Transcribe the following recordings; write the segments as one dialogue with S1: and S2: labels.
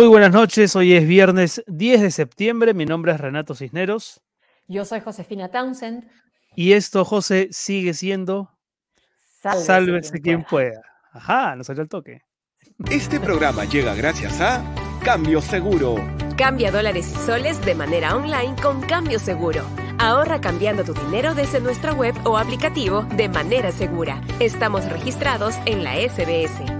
S1: Muy buenas noches, hoy es viernes 10 de septiembre, mi nombre es Renato Cisneros.
S2: Yo soy Josefina Townsend.
S1: Y esto, José, sigue siendo
S2: Sálvese,
S1: Sálvese
S2: quien
S1: quien pueda. Ajá, nos salió el toque.
S3: Este programa llega gracias a Cambio Seguro.
S4: Cambia dólares y soles de manera online con Cambio Seguro. Ahorra cambiando tu dinero desde nuestra web o aplicativo de manera segura. Estamos registrados en la SBS.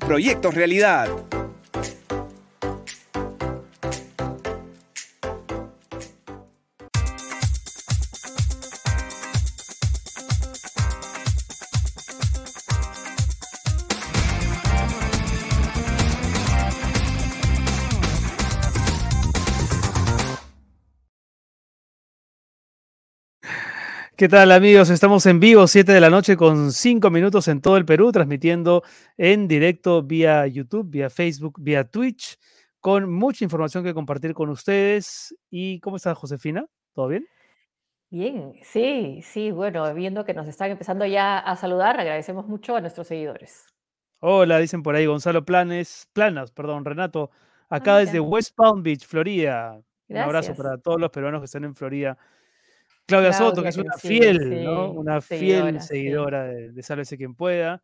S3: proyectos realidad.
S1: ¿Qué tal amigos? Estamos en vivo, 7 de la noche con 5 minutos en todo el Perú, transmitiendo en directo vía YouTube, vía Facebook, vía Twitch, con mucha información que compartir con ustedes. ¿Y cómo está Josefina? ¿Todo bien?
S2: Bien, sí, sí, bueno, viendo que nos están empezando ya a saludar, agradecemos mucho a nuestros seguidores.
S1: Hola, dicen por ahí Gonzalo Planes, Planas, perdón, Renato, acá
S2: Ah,
S1: desde. West Palm Beach, Florida. Un abrazo para todos los peruanos que están en Florida. Claudia Soto, que es una fiel, ¿no? Una fiel
S2: seguidora, sí.
S1: de, de Sálvese quien pueda.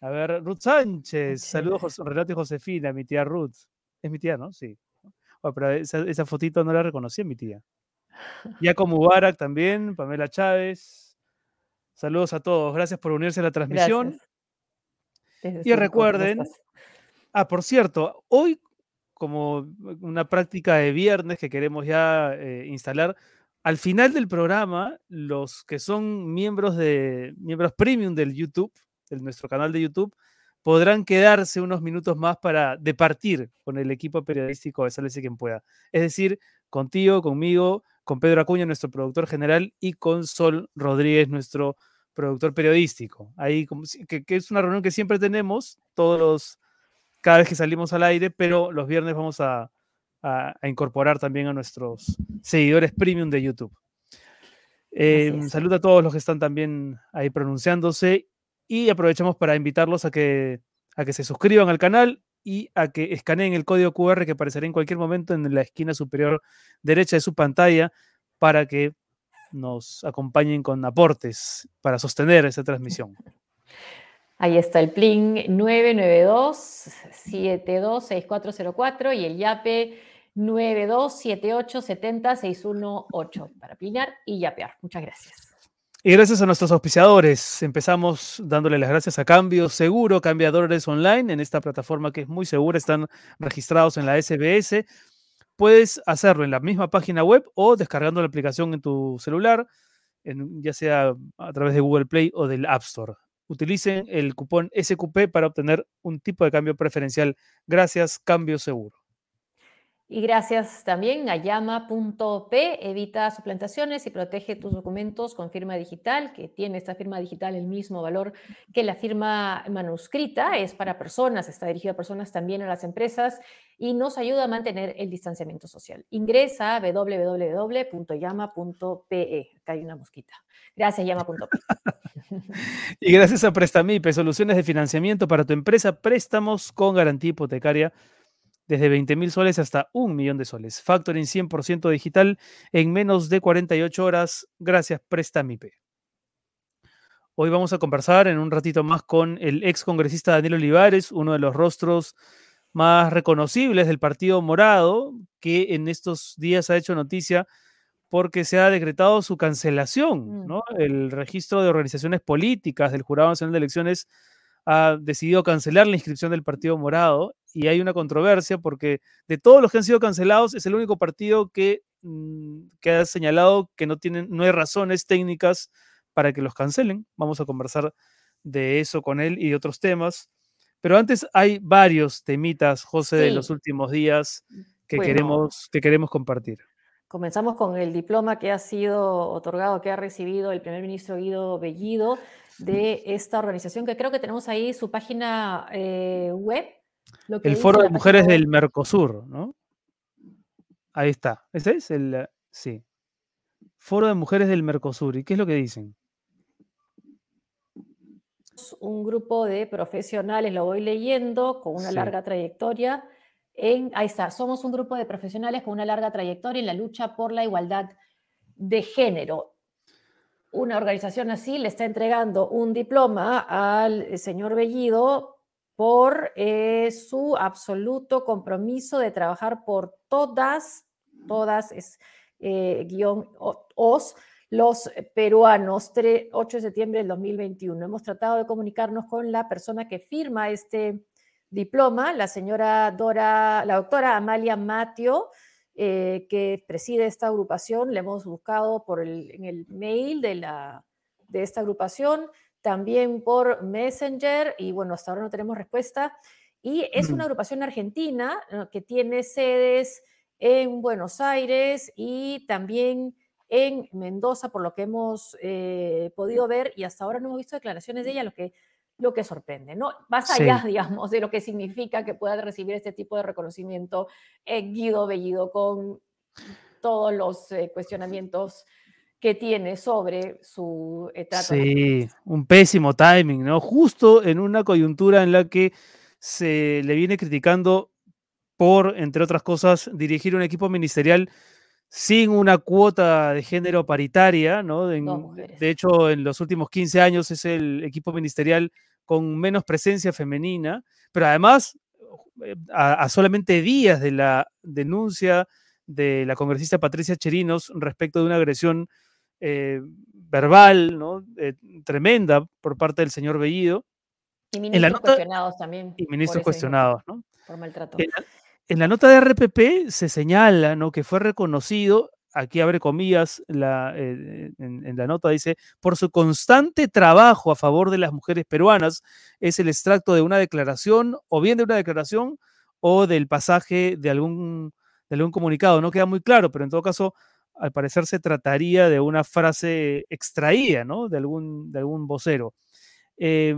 S1: A ver, Ruth Sánchez, saludos Renato y Josefina, mi tía Ruth. Es mi tía, ¿no? Sí. Oh, pero esa, esa fotito no la reconocí, mi tía. Yaco Mubarak también, Pamela Chávez. Saludos a todos, gracias por unirse a la transmisión. Y
S2: Surco, ¿cómo
S1: recuerden? Ah, por cierto, hoy, como una práctica de viernes que queremos ya eh, instalar, al final del programa, los que son miembros de miembros premium del YouTube, de nuestro canal de YouTube, podrán quedarse unos minutos más para departir con el equipo periodístico de Sálvese quien pueda. Es decir, contigo, conmigo, con Pedro Acuña, nuestro productor general, y con Sol Rodríguez, nuestro productor periodístico. Ahí, que, es una reunión que siempre tenemos, todos cada vez que salimos al aire, pero los viernes vamos a, a- a incorporar también a nuestros seguidores premium de YouTube. Eh, salud a todos los que están también ahí pronunciándose y aprovechamos para invitarlos a que, a que se suscriban al canal y a que escaneen el código QR que aparecerá en cualquier momento en la esquina superior derecha de su pantalla para que nos acompañen con aportes para sostener esa transmisión.
S2: Ahí está el PLIN 992-726404 y el YAPE 927870-618 para plinar y yapear. Muchas gracias.
S1: Y gracias a nuestros auspiciadores, empezamos dándole las gracias a Cambio Seguro, cambiadores online, en esta plataforma que es muy segura, están registrados en la SBS. Puedes hacerlo en la misma página web o descargando la aplicación en tu celular, ya sea a través de Google Play o del App Store. Utilicen el cupón SQP para obtener un tipo de cambio preferencial. Gracias, Cambio Seguro.
S2: Y gracias también a llama.p, evita suplantaciones y protege tus documentos con firma digital, que tiene esta firma digital el mismo valor que la firma manuscrita, es para personas, está dirigido a personas también a las empresas y nos ayuda a mantener el distanciamiento social. Ingresa a www.llama.pe, acá hay una mosquita. Gracias, llama.p.
S1: Y gracias a Prestamipe, soluciones de financiamiento para tu empresa, préstamos con garantía hipotecaria desde 20 mil soles hasta un millón de soles. Factoring 100% digital en menos de 48 horas. Gracias, Prestamipe. Hoy vamos a conversar en un ratito más con el ex congresista Daniel Olivares, uno de los rostros más reconocibles del Partido Morado, que en estos días ha hecho noticia porque se ha decretado su cancelación,
S2: Mm.
S1: ¿no? El registro de organizaciones políticas del Jurado Nacional de Elecciones ha decidido cancelar la inscripción del Partido Morado y hay una controversia porque de todos los que han sido cancelados es el único partido que, mm, que ha señalado que no, tienen, no hay razones técnicas para que los cancelen. Vamos a conversar de eso con él y de otros temas. Pero antes hay varios temitas, José, de los últimos días que,
S2: Bueno.
S1: queremos, que queremos compartir.
S2: Comenzamos con el diploma que ha sido otorgado, que ha recibido el primer ministro Guido Bellido de esta organización, que creo que tenemos ahí su página eh, web. Lo que
S1: El Foro de Mujeres del Mercosur, ¿no? Ahí está. ¿Ese es el...? eh, Sí. Foro de Mujeres del Mercosur. ¿Y qué es lo que dicen?
S2: un grupo de profesionales, lo voy leyendo, con una
S1: Sí.
S2: larga trayectoria. En, ahí está, somos un grupo de profesionales con una larga trayectoria en la lucha por la igualdad de género. Una organización así le está entregando un diploma al señor Bellido por eh, su absoluto compromiso de trabajar por todas, todas, es eh, guion os, los peruanos, tre- 8 de septiembre del 2021. Hemos tratado de comunicarnos con la persona que firma este diploma, la señora Dora, la doctora Amalia Matio, eh, que preside esta agrupación. Le hemos buscado por el, en el mail de, la, de esta agrupación, también por Messenger, y bueno, hasta ahora no tenemos respuesta. Y es una agrupación argentina que tiene sedes en Buenos Aires y también en Mendoza, por lo que hemos eh, podido ver, y hasta ahora no hemos visto declaraciones de ella, lo que, lo que sorprende, ¿no? Más
S1: Sí.
S2: allá, digamos, de lo que significa que pueda recibir este tipo de reconocimiento eh, Guido Bellido con todos los eh, cuestionamientos que tiene sobre su eh, trato a las
S1: Sí, un pésimo timing, ¿no? Justo en una coyuntura en la que se le viene criticando por, entre otras cosas, dirigir un equipo ministerial sin una cuota de género paritaria, ¿no? En- de hecho, en los últimos 15 años es el equipo ministerial con menos presencia femenina, pero además, eh, a, a solamente días de la denuncia de la congresista Patricia Cherinos respecto de una agresión eh, verbal, ¿no? Eh, tremenda por parte del señor Bellido
S2: Y
S1: la
S2: ministros
S1: nota-
S2: cuestionados también.
S1: y ministros cuestionados, ¿no?
S2: Por maltrato.
S1: En la, en la nota de RPP se señala ¿no? que fue reconocido, aquí abre comillas, la, eh, en, en la nota dice, por su constante trabajo a favor de las mujeres peruanas, es el extracto de una declaración, o bien de una declaración, o del pasaje de algún, de algún comunicado. No queda muy claro, pero en todo caso, al parecer se trataría de una frase extraída, ¿no? De algún, de algún vocero. Eh,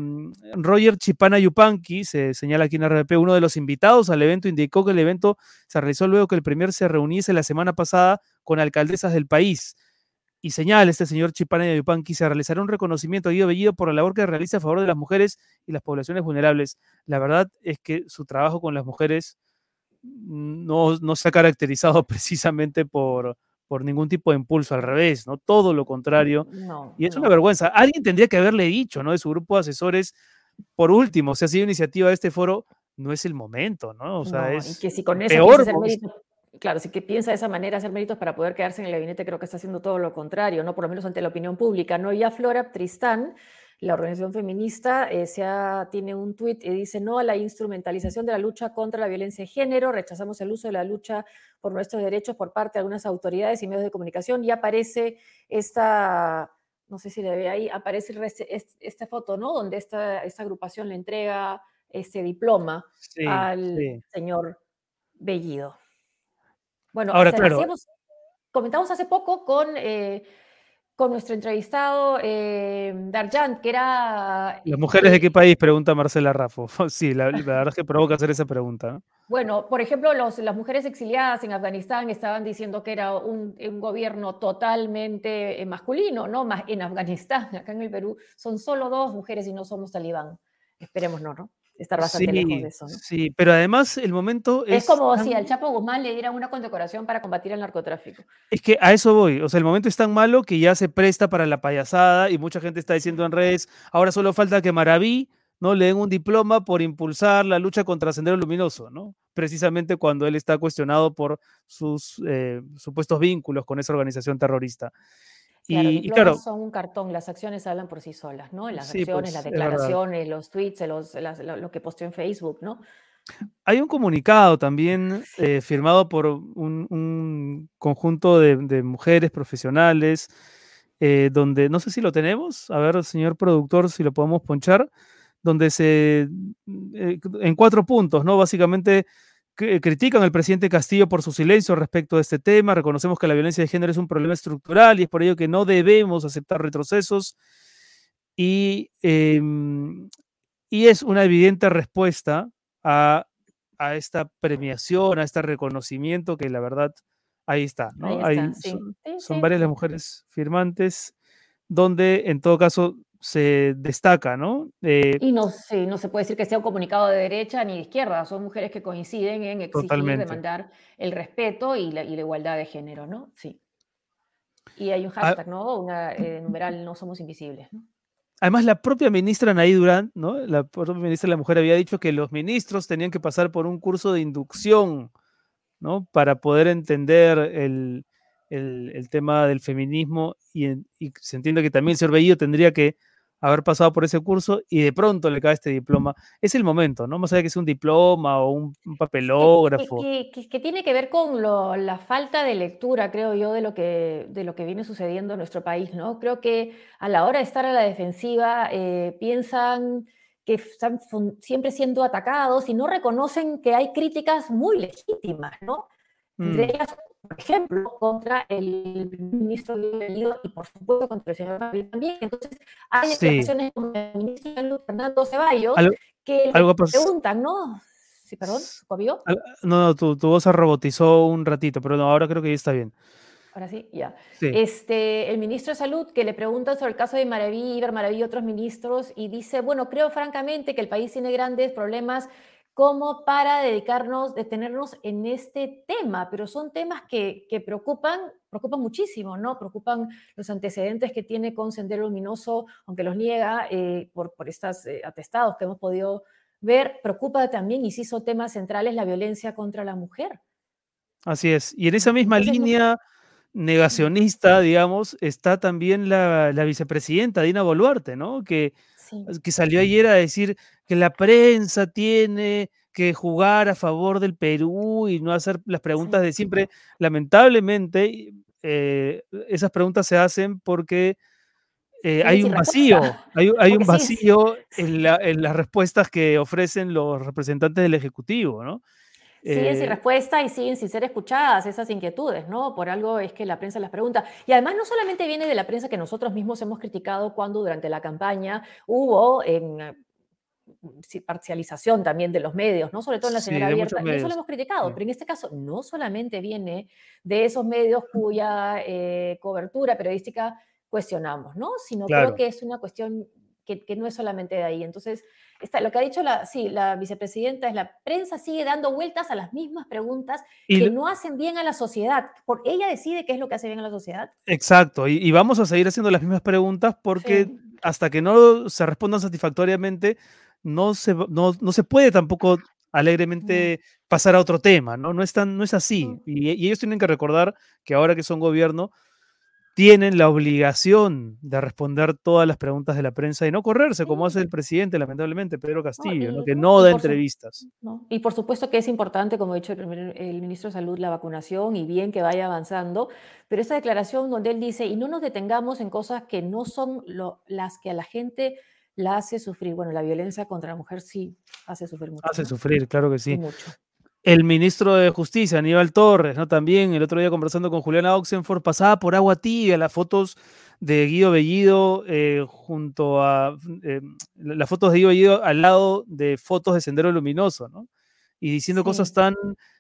S1: Roger Chipana Yupanqui, se señala aquí en RPP, uno de los invitados al evento, indicó que el evento se realizó luego que el Premier se reuniese la semana pasada con alcaldesas del país. Y señala este señor Chipana Yupanqui, se realizará un reconocimiento a Guido Bellido por la labor que realiza a favor de las mujeres y las poblaciones vulnerables. La verdad es que su trabajo con las mujeres no, no se ha caracterizado precisamente por, por ningún tipo de impulso, al revés, ¿no? Todo lo contrario.
S2: No,
S1: Y es
S2: no.
S1: una vergüenza. Alguien tendría que haberle dicho, ¿no? De su grupo de asesores, por último, si ha sido iniciativa de este foro, no es el momento, ¿no? O sea,
S2: No,
S1: es
S2: y que si con eso
S1: peor,
S2: hacer méritos, claro, si que piensa de esa manera hacer méritos para poder quedarse en el gabinete, creo que está haciendo todo lo contrario, ¿no? Por lo menos ante la opinión pública, ¿no? Ya Flora Tristán, la organización feminista, eh, se ha- tiene un tuit y dice no a la instrumentalización de la lucha contra la violencia de género, rechazamos el uso de la lucha por nuestros derechos por parte de algunas autoridades y medios de comunicación, y aparece esta, no sé si le ve ahí, aparece esta foto, ¿no? Donde esta, esta agrupación le entrega este diploma
S1: Sí,
S2: al
S1: sí.
S2: señor Bellido. Bueno,
S1: Ahora,
S2: se-
S1: claro.
S2: hacíamos- comentamos hace poco con, eh, con nuestro entrevistado eh, Darjan, que era...
S1: ¿Las mujeres de
S2: eh,
S1: qué país? Pregunta Marcela Raffo. Sí, la, la verdad es que provoca hacer esa pregunta. ¿no?
S2: Bueno, por ejemplo, los- las mujeres exiliadas en Afganistán estaban diciendo que era un, un gobierno totalmente eh, masculino, ¿no? En Afganistán, acá en el Perú, son solo dos mujeres y no somos talibán. Esperemos no, ¿no? Estar bastante lejos
S1: Sí,
S2: de eso, ¿no?
S1: sí, pero además el momento es.
S2: Es como si al Chapo Guzmán le dieran una condecoración para combatir el narcotráfico.
S1: Es que a eso voy. O sea, el momento es tan malo que ya se presta para la payasada y mucha gente está diciendo en redes, ahora solo falta que Maraví no le den un diploma por impulsar la lucha contra Sendero Luminoso, ¿no? Precisamente cuando él está cuestionado por sus eh, supuestos vínculos con esa organización terrorista.
S2: Claro,
S1: Y, y claro,
S2: son un cartón, las acciones hablan por sí solas, ¿no? Las
S1: Sí,
S2: acciones,
S1: pues,
S2: las declaraciones, los tweets, los, las- lo, que posteó en Facebook, ¿no?
S1: hay un comunicado también eh, firmado por un, un conjunto de, de mujeres profesionales, eh, donde no sé si lo tenemos, a ver, señor productor, si lo podemos ponchar, donde se, eh, en cuatro puntos, ¿no? Básicamente critican al presidente Castillo por su silencio respecto de este tema, reconocemos que la violencia de género es un problema estructural y es por ello que no debemos aceptar retrocesos. Y, em, y es una evidente respuesta a, a, esta premiación, a este reconocimiento que la verdad ahí está, ¿no? Hay, son, varias las mujeres firmantes donde en todo caso se destaca, ¿no?
S2: Eh, y no, sí, no se puede decir que sea un comunicado de derecha ni de izquierda, son mujeres que coinciden en exigir, demandar el respeto y la, igualdad de género, ¿no? Sí. Y hay un ah hashtag, ¿no? Una eh, numeral, no somos invisibles, ¿no?
S1: Además, la propia ministra Naí Durán, ¿no? La propia ministra de la Mujer había dicho que los ministros tenían que pasar por un curso de inducción, ¿no? Para poder entender el, el, tema del feminismo y, y, se entiende que también el señor Bellido tendría que haber pasado por ese curso y de pronto le cae este diploma. Es el momento, ¿no? Más allá de que sea un diploma o un, papelógrafo.
S2: Que, tiene que ver con la falta de lectura, creo yo, de lo, que, de lo que viene sucediendo en nuestro país, ¿no? Creo que a la hora de estar a la defensiva eh, piensan que están siempre siendo atacados y no reconocen que hay críticas muy legítimas, ¿no? Entre mm. ellas por ejemplo, contra el ministro Guido y por supuesto contra el señor Gabriel también. Entonces, hay declaraciones como el ministro Fernando Ceballos que le preguntan, ¿no? Sí, perdón, ¿Cobio?
S1: No, no, tu, tu voz se robotizó un ratito, pero no, ahora creo que ya está bien.
S2: Ahora sí, ya. Este, el ministro de Salud que le pregunta sobre el caso de Maraví, Iber Maraví y otros ministros y dice, bueno, creo francamente que el país tiene grandes problemas como para dedicarnos, detenernos en este tema, pero son temas que, preocupan, preocupan muchísimo, ¿no? Preocupan los antecedentes que tiene con Sendero Luminoso, aunque los niega eh, por, por estos eh, atestados que hemos podido ver, preocupa también, y sí son temas centrales, la violencia contra la mujer.
S1: Así es, y en esa misma línea negacionista, digamos, está también la, vicepresidenta Dina Boluarte, ¿no? Que, que salió ayer a decir que la prensa tiene que jugar a favor del Perú y no hacer las preguntas de siempre. Lamentablemente, eh, esas preguntas se hacen porque eh, hay, un vacío, hay, un vacío, en, las respuestas que ofrecen los representantes del Ejecutivo, ¿no?
S2: Siguen sin eh, respuesta y siguen sin ser escuchadas esas inquietudes, ¿no? Por algo es que la prensa las pregunta. Y además no solamente viene de la prensa que nosotros mismos hemos criticado cuando durante la campaña hubo en parcialización también de los medios, ¿no? Sobre todo en la señal abierta. Y eso lo hemos criticado, pero en este caso no solamente viene de esos medios cuya eh, cobertura periodística cuestionamos, ¿no? Sino creo que es una cuestión que, no es solamente de ahí. Entonces, está, lo que ha dicho la, sí, la vicepresidenta es la prensa sigue dando vueltas a las mismas preguntas que no hacen bien a la sociedad. Por, ella decide qué es lo que hace bien a la sociedad.
S1: Exacto, y, vamos a seguir haciendo las mismas preguntas porque hasta que no se respondan satisfactoriamente, no se, no, se puede tampoco alegremente pasar a otro tema, ¿no? No es, no es así. Y, ellos tienen que recordar que ahora que son gobierno, tienen la obligación de responder todas las preguntas de la prensa y no correrse, como hace el presidente, lamentablemente, Pedro Castillo, que no da entrevistas.
S2: Y por supuesto que es importante, como ha dicho el, ministro de Salud, la vacunación y bien que vaya avanzando, pero esa declaración donde él dice, y no nos detengamos en cosas que no son las que a la gente la hace sufrir. Bueno, la violencia contra la mujer sí hace sufrir mucho.
S1: Hace sufrir, claro que sí. El ministro de Justicia, Aníbal Torres, ¿no? También el otro día conversando con Juliana Oxenford, pasaba por agua tibia las fotos de Guido Bellido eh, junto a eh, las fotos de Guido Bellido al lado de fotos de Sendero Luminoso, ¿no? Y diciendo cosas tan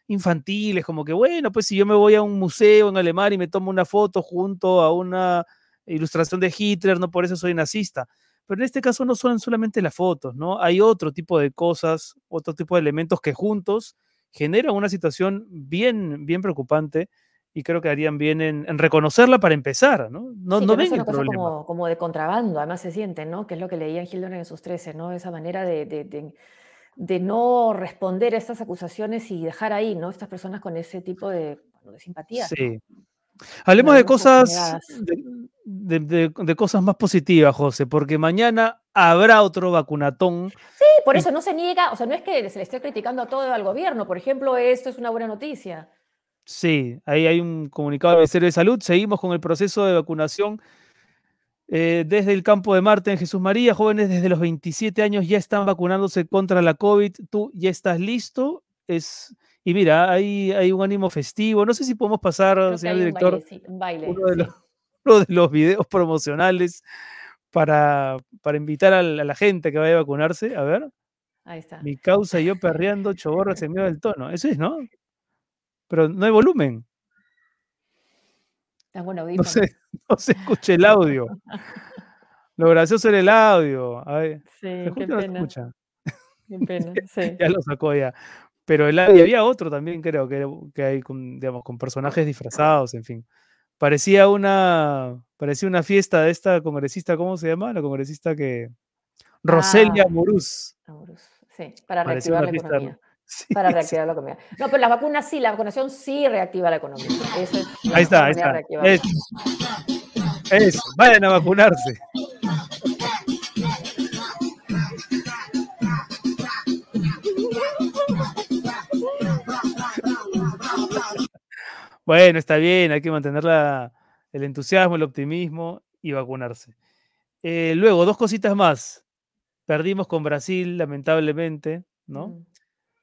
S1: infantiles como que, bueno, pues si yo me voy a un museo en Alemania y me tomo una foto junto a una ilustración de Hitler, no por eso soy nazista. Pero en este caso no son solamente las fotos, ¿no? Hay otro tipo de cosas, otro tipo de elementos que juntos generan una situación bien, bien preocupante y creo que harían bien en, reconocerla para empezar, ¿no? No, no ven el problema.
S2: Como, como, de contrabando, además se siente, ¿no? Que es lo que leía en Hildon en sus 13, ¿no? Esa manera de, de, de, no responder a estas acusaciones y dejar ahí, ¿no? Estas personas con ese tipo de, de simpatía.
S1: Sí. Hablemos de cosas, de, cosas más positivas, José, porque mañana habrá otro vacunatón.
S2: Sí, por eso no se niega, o sea, no es que se le esté criticando a todo al gobierno, por ejemplo, esto es una buena noticia.
S1: Sí, ahí hay un comunicado del Ministerio de Salud, seguimos con el proceso de vacunación Eh, desde el campo de Marte en Jesús María, jóvenes desde los 27 años ya están vacunándose contra la COVID. ¿Tú ya estás listo? Es, y mira, hay, hay un ánimo festivo. No sé si podemos pasar, señor director, uno, de los, videos promocionales para, para invitar a la, gente que vaya a vacunarse. A ver.
S2: Ahí está.
S1: Mi causa y yo perreando, choborras en medio del tono. Eso es, ¿no? Pero no hay volumen.
S2: no
S1: se, no se escucha el audio. Lo gracioso era el audio. A ver,
S2: sí, qué pena. Qué pena, sí.
S1: ya lo sacó ya. Pero el, había otro también, creo, que, que hay con, digamos, con personajes disfrazados, en fin. Parecía una, parecía una fiesta de esta congresista, ¿cómo se llama? La congresista que... Roselia
S2: ah, Muruz. Sí, para reactivar la economía para reactivar la economía. No, pero las vacunas sí, la vacunación sí reactiva la economía.
S1: ahí está, ahí está. Eso. vayan a vacunarse. Bueno, está bien, hay que mantener el entusiasmo, el optimismo y vacunarse. Eh, luego, dos cositas más. Perdimos con Brasil, lamentablemente, ¿no?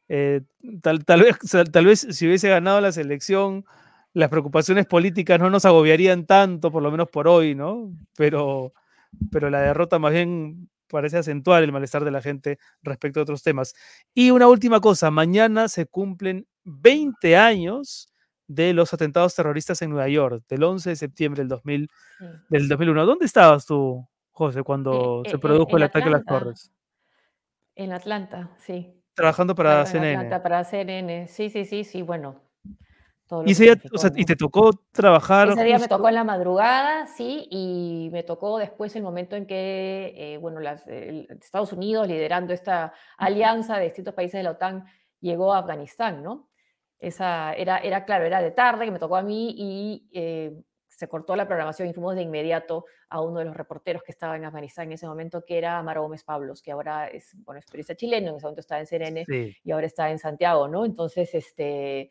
S1: Eh, tal, tal, vez, tal vez si hubiese ganado la selección, las preocupaciones políticas no nos agobiarían tanto, por lo menos por hoy, ¿no? Pero, pero la derrota más bien parece acentuar el malestar de la gente respecto a otros temas. Y una última cosa, mañana se cumplen 20 años de los atentados terroristas en Nueva York, del 11 de septiembre del, 2000, del 2001. ¿Dónde estabas tú, José, cuando eh, se eh, produjo el ataque a las torres?
S2: En Atlanta, sí.
S1: Trabajando para CNN.
S2: para CNN, sí, sí, sí, sí, bueno.
S1: ¿Y, ¿Y te tocó trabajar?
S2: Ese día me tocó en la madrugada, sí, y me tocó después el momento en que, eh, bueno, las, Estados Unidos, liderando esta alianza de distintos países de la OTAN, llegó a Afganistán, ¿no? Esa era, era claro, era de tarde que me tocó a mí y eh, se cortó la programación y fuimos de inmediato a uno de los reporteros que estaba en Afganistán en ese momento, que era Amaro Gómez Pablos, que ahora es, bueno, es periodista chileno, en ese momento estaba en CNN y ahora está en Santiago, ¿no? Entonces, este,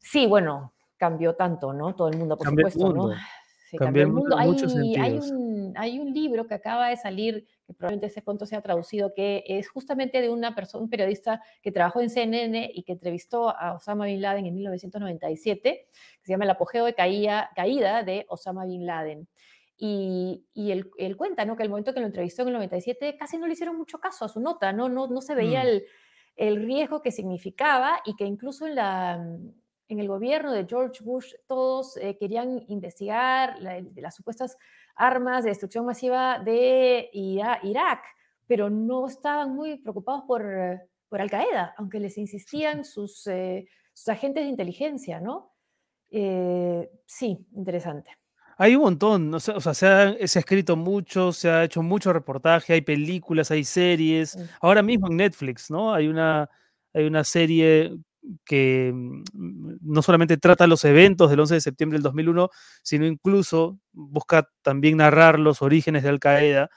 S2: sí, bueno, cambió tanto, ¿no? Todo el mundo, por supuesto, ¿no?
S1: Cambió, el mundo.
S2: Hay, hay, un, hay un libro que acaba de salir, que probablemente ese cuento se ha traducido, que es justamente de una persona, un periodista que trabajó en CNN y que entrevistó a Osama Bin Laden en 1997, que se llama El apogeo de caída, caída de Osama Bin Laden. Y, y él, él, cuenta ¿no? que el momento que lo entrevistó en el 97 casi no le hicieron mucho caso a su nota, no, no, no se veía mm. el, el riesgo que significaba y que incluso en la en el gobierno de George Bush todos eh, querían investigar las supuestas armas de destrucción masiva de Irak, pero no estaban muy preocupados por, por Al Qaeda, aunque les insistían sus, eh, sus agentes de inteligencia, ¿no? Eh, sí, interesante.
S1: Hay un montón, o sea, se, ha, escrito mucho, se ha hecho mucho reportaje, hay películas, hay series. Ahora mismo en Netflix, ¿no? Hay una, hay una serie que mm, no solamente trata los eventos del 11 de septiembre del 2001, sino incluso busca también narrar los orígenes de Al Qaeda.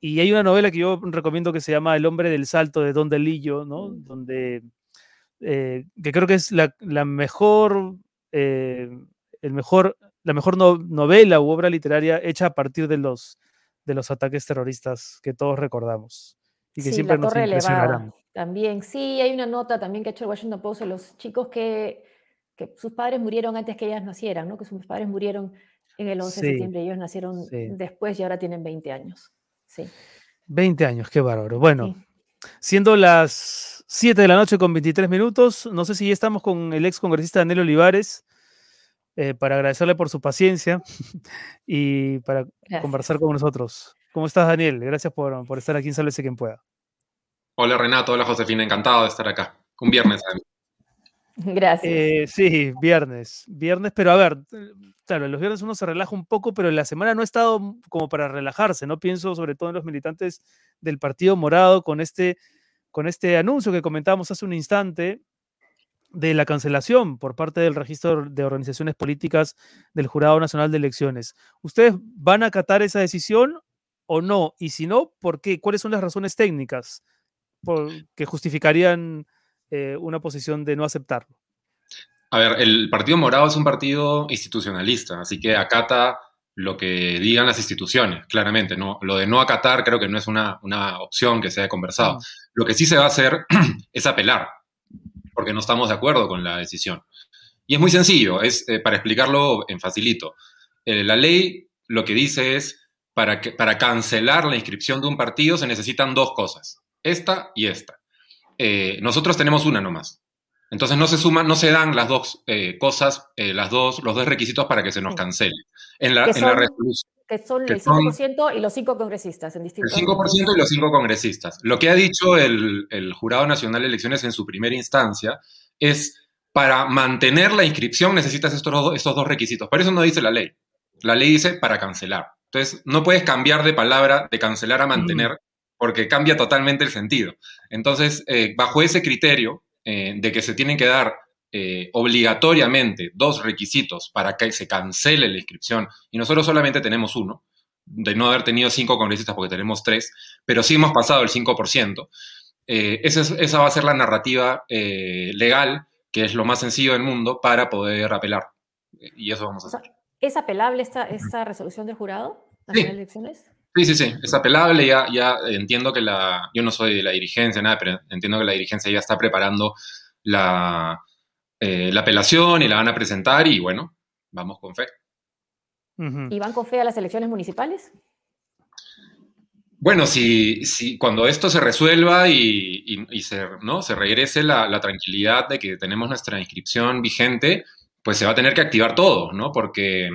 S1: Y hay una novela que yo recomiendo que se llama El hombre del salto de Don Delillo, ¿no? Mm. Donde, eh, que creo que es la, mejor, eh, el mejor, la mejor novela u obra literaria hecha a partir de los, de los ataques terroristas que todos recordamos y que siempre nos impresionarán.
S2: También, sí, hay una nota también que ha hecho el Washington Post de los chicos que, que sus padres murieron antes que ellas nacieran, ¿no? Que sus padres murieron en el 11 de septiembre, ellos nacieron después y ahora tienen 20 años. Sí.
S1: 20 años, qué bárbaro. Bueno, siendo las 7 de la noche con 23 minutos, no sé si ya estamos con el ex congresista Daniel Olivares. Eh, para agradecerle por su paciencia y para conversar con nosotros. ¿Cómo estás, Daniel? Gracias por, por estar aquí en Sálvese quien pueda.
S5: Hola Renato, hola Josefina, encantado de estar acá. Un viernes.
S2: Gracias.
S1: Eh, sí, viernes, viernes, pero a ver, claro, los viernes uno se relaja un poco, pero la semana no ha estado como para relajarse, ¿no? Pienso sobre todo en los militantes del Partido Morado con este, con este anuncio que comentábamos hace un instante de la cancelación por parte del registro de organizaciones políticas del Jurado Nacional de Elecciones. ¿Ustedes van a acatar esa decisión o no? Y si no, ¿por qué? ¿Cuáles son las razones técnicas que justificarían eh, una posición de no aceptarlo.
S5: A ver, el Partido Morado es un partido institucionalista, así que acata lo que digan las instituciones, claramente. ¿no? Lo de no acatar creo que no es una, opción que se haya conversado. Lo que sí se va a hacer es apelar, porque no estamos de acuerdo con la decisión. Y es muy sencillo, es eh, para explicarlo en facilito. Eh, la ley lo que dice es, para, que, para cancelar la inscripción de un partido se necesitan dos cosas, esta y esta. Eh, nosotros tenemos una nomás. Entonces no se suman, no se dan las dos cosas, las dos, los dos requisitos para que se nos cancele. En la, en la resolución.
S2: Que son el 5% y los cinco congresistas en distintos.
S5: El 5% y los cinco congresistas. Lo que ha dicho el, el Jurado Nacional de Elecciones en su primera instancia es para mantener la inscripción necesitas estos dos, estos dos requisitos. Por eso no dice la ley. La ley dice para cancelar. Entonces, no puedes cambiar de palabra de cancelar a mantener porque cambia totalmente el sentido. Entonces, eh, bajo ese criterio eh, de que se tienen que dar eh, obligatoriamente dos requisitos para que se cancele la inscripción, y nosotros solamente tenemos uno, de no haber tenido cinco congresistas porque tenemos tres, pero sí hemos pasado el 5%, esa, esa, va a ser la narrativa legal que es lo más sencillo del mundo para poder apelar. Y eso vamos a hacer.
S2: ¿Es apelable esta, esta resolución del jurado
S5: sí. elecciones? Sí, sí, sí, es apelable, ya, ya entiendo que la, yo no soy de la dirigencia, nada, pero entiendo que la dirigencia ya está preparando la, eh, la apelación y la van a presentar y bueno, vamos con fe.
S2: ¿Y van con fe a las elecciones municipales?
S5: Bueno, si, si cuando esto se resuelva y, se, ¿no? se regrese la, tranquilidad de que tenemos nuestra inscripción vigente, pues se va a tener que activar todo, ¿no? Porque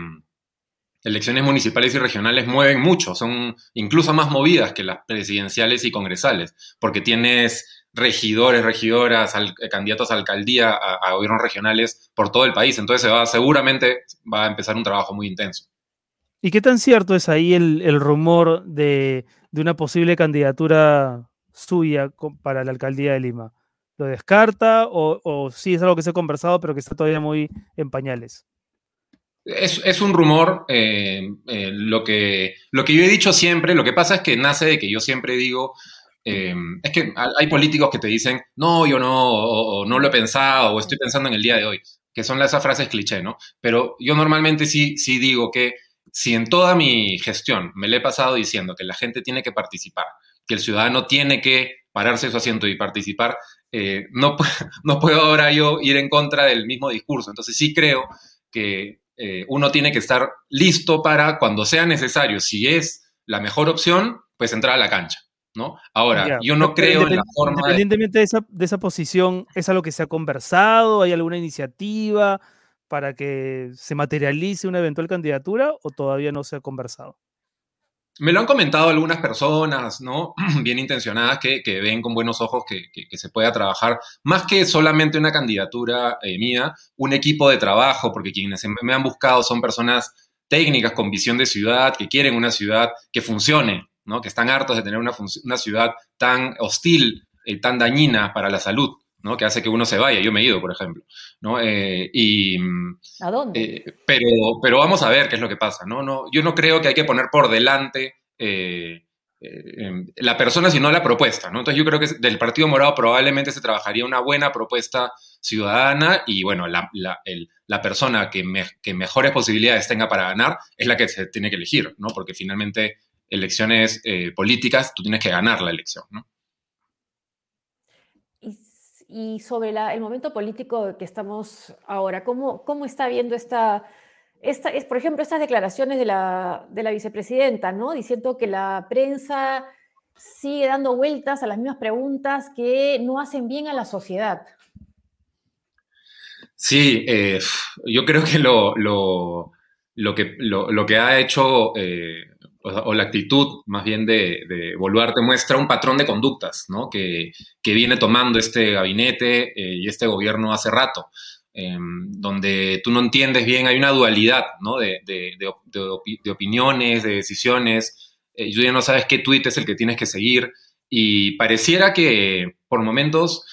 S5: elecciones municipales y regionales mueven mucho, son incluso más movidas que las presidenciales y congresales, porque tienes regidores, regidoras, candidatos a alcaldía, a, gobiernos regionales por todo el país. Entonces seguramente va a empezar un trabajo muy intenso.
S1: ¿Y qué tan cierto es ahí el rumor de una posible candidatura suya para la alcaldía de Lima? ¿Lo descarta o sí es algo que se ha conversado pero que está todavía muy en pañales?
S5: Es, un rumor, eh, eh, lo, que, lo que yo he dicho siempre, lo que pasa es que nace de que yo siempre digo, eh, es que hay políticos que te dicen, no, yo no, o, no lo he pensado, o estoy pensando en el día de hoy, que son esas frases cliché, ¿no? Pero yo normalmente sí, sí digo que si en toda mi gestión me le he pasado diciendo que la gente tiene que participar, que el ciudadano tiene que pararse su asiento y participar, no, no puedo ahora yo ir en contra del mismo discurso. Entonces sí creo que eh, uno tiene que estar listo para cuando sea necesario, si es la mejor opción, pues entrar a la cancha. ¿no? Ahora, yo no creo en la forma.
S1: Independientemente de... esa, de esa posición, ¿es algo que se ha conversado? ¿Hay alguna iniciativa? para que se materialice una eventual candidatura o todavía no se ha conversado?
S5: Me lo han comentado algunas personas, ¿no? Bien intencionadas que, ven con buenos ojos que, se pueda trabajar, más que solamente una candidatura eh, mía, un equipo de trabajo, porque quienes me han buscado son personas técnicas con visión de ciudad, que quieren una ciudad que funcione, ¿no? Que están hartos de tener una, una ciudad tan hostil, y tan dañina para la salud. ¿No? Que hace que uno se vaya. Yo me he ido, por ejemplo, ¿no? Eh, y,
S2: ¿A dónde?
S5: Eh, pero, pero vamos a ver qué es lo que pasa, ¿no? no yo no creo que hay que poner por delante eh, la persona, sino la propuesta, ¿no? Entonces yo creo que del Partido Morado probablemente se trabajaría una buena propuesta ciudadana y, bueno, la, la, persona que, que mejores posibilidades tenga para ganar es la que se tiene que elegir, ¿no? Porque finalmente elecciones políticas, tú tienes que ganar la elección, ¿no?
S2: Y sobre el momento político que estamos ahora, ¿cómo, cómo está viendo esta, esta es, por ejemplo, estas declaraciones de la, de la vicepresidenta, ¿no? diciendo que la prensa sigue dando vueltas a las mismas preguntas que no hacen bien a la sociedad?
S5: Sí, eh, yo creo que lo, lo, lo que, lo, que ha hecho eh, o, la actitud más bien de, de, Boluarte muestra un patrón de conductas ¿no? que, que, viene tomando este gabinete eh, y este gobierno hace rato, em, donde tú no entiendes bien, hay una dualidad ¿no? de, opiniones, de decisiones, eh, tú ya no sabes qué tuit es el que tienes que seguir y pareciera que por momentos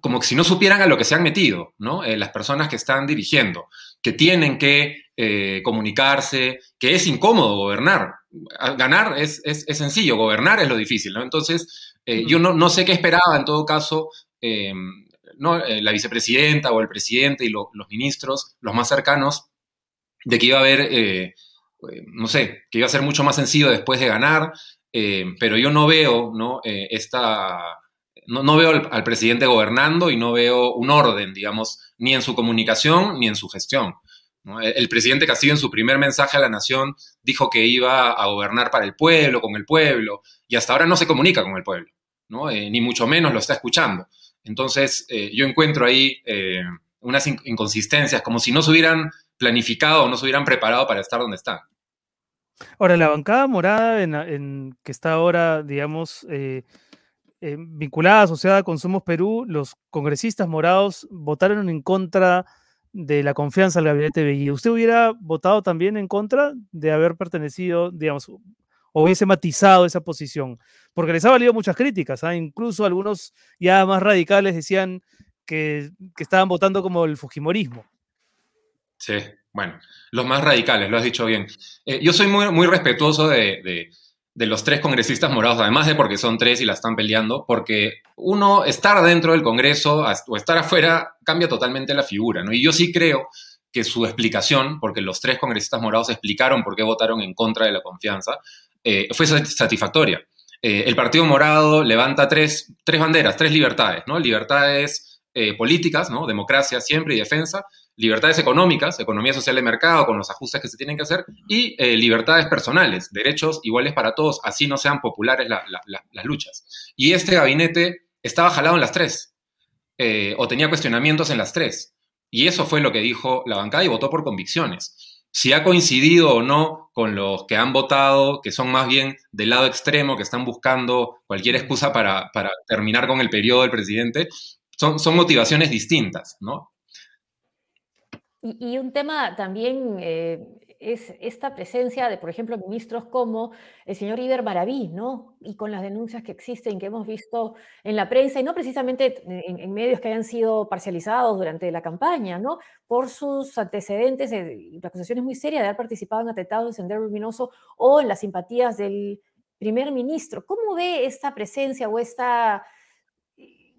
S5: como si no supieran a lo que se han metido, ¿no? Eh, las personas que están dirigiendo, que tienen que comunicarse, que es incómodo gobernar, ganar es, sencillo, gobernar es lo difícil, ¿no? Entonces, eh, yo no, sé qué esperaba en todo caso em, ¿no? Eh, la vicepresidenta o el presidente y los ministros, los más cercanos, de que iba a haber eh, no sé, que iba a ser mucho más sencillo después de ganar, pero yo no veo, ¿no? esta no, veo al, presidente gobernando y no veo un orden, digamos, ni en su comunicación ni en su gestión. El, presidente Castillo en su primer mensaje a la nación dijo que iba a gobernar para el pueblo, con el pueblo, y hasta ahora no se comunica con el pueblo. Eh, ni mucho menos lo está escuchando. Entonces, eh, yo encuentro ahí eh, unas inconsistencias, como si no se hubieran planificado o no se hubieran preparado para estar donde están.
S1: Ahora, la bancada morada que está ahora, digamos, vinculada, asociada con Somos Perú, los congresistas morados votaron en contra de la confianza al gabinete Bellido. ¿Usted hubiera votado también en contra de haber pertenecido, digamos, o hubiese matizado esa posición? Porque les ha valido muchas críticas, ¿ah? incluso algunos ya más radicales decían que, estaban votando como el Fujimorismo.
S5: Sí, bueno, los más radicales, lo has dicho bien. Eh, yo soy muy, muy respetuoso de los tres congresistas morados, además de porque son tres y la están peleando, porque uno, estar dentro del Congreso o estar afuera cambia totalmente la figura, ¿no? Y yo sí creo que su explicación, porque los tres congresistas morados explicaron por qué votaron en contra de la confianza, eh, fue satisfactoria. Eh, el Partido Morado levanta tres, tres banderas, tres libertades, ¿no? Libertades eh, políticas, ¿no? Democracia siempre y defensa, libertades económicas, economía social de mercado con los ajustes que se tienen que hacer, y eh, libertades personales, derechos iguales para todos, así no sean populares las luchas. Y este gabinete estaba jalado en las tres, eh, o tenía cuestionamientos en las tres. Y eso fue lo que dijo la bancada y votó por convicciones. Si ha coincidido o no con los que han votado, que son más bien del lado extremo, que están buscando cualquier excusa para, terminar con el periodo del presidente, son, son motivaciones distintas, ¿no?
S2: Y, un tema también eh, es esta presencia de, por ejemplo, ministros como el señor Iber Maraví, ¿no? Y con las denuncias que existen, que hemos visto en la prensa, y no precisamente en, medios que hayan sido parcializados durante la campaña, ¿no? Por sus antecedentes y acusaciones muy serias de haber participado en atentados de Sendero Luminoso o en las simpatías del primer ministro. ¿Cómo ve esta presencia o esta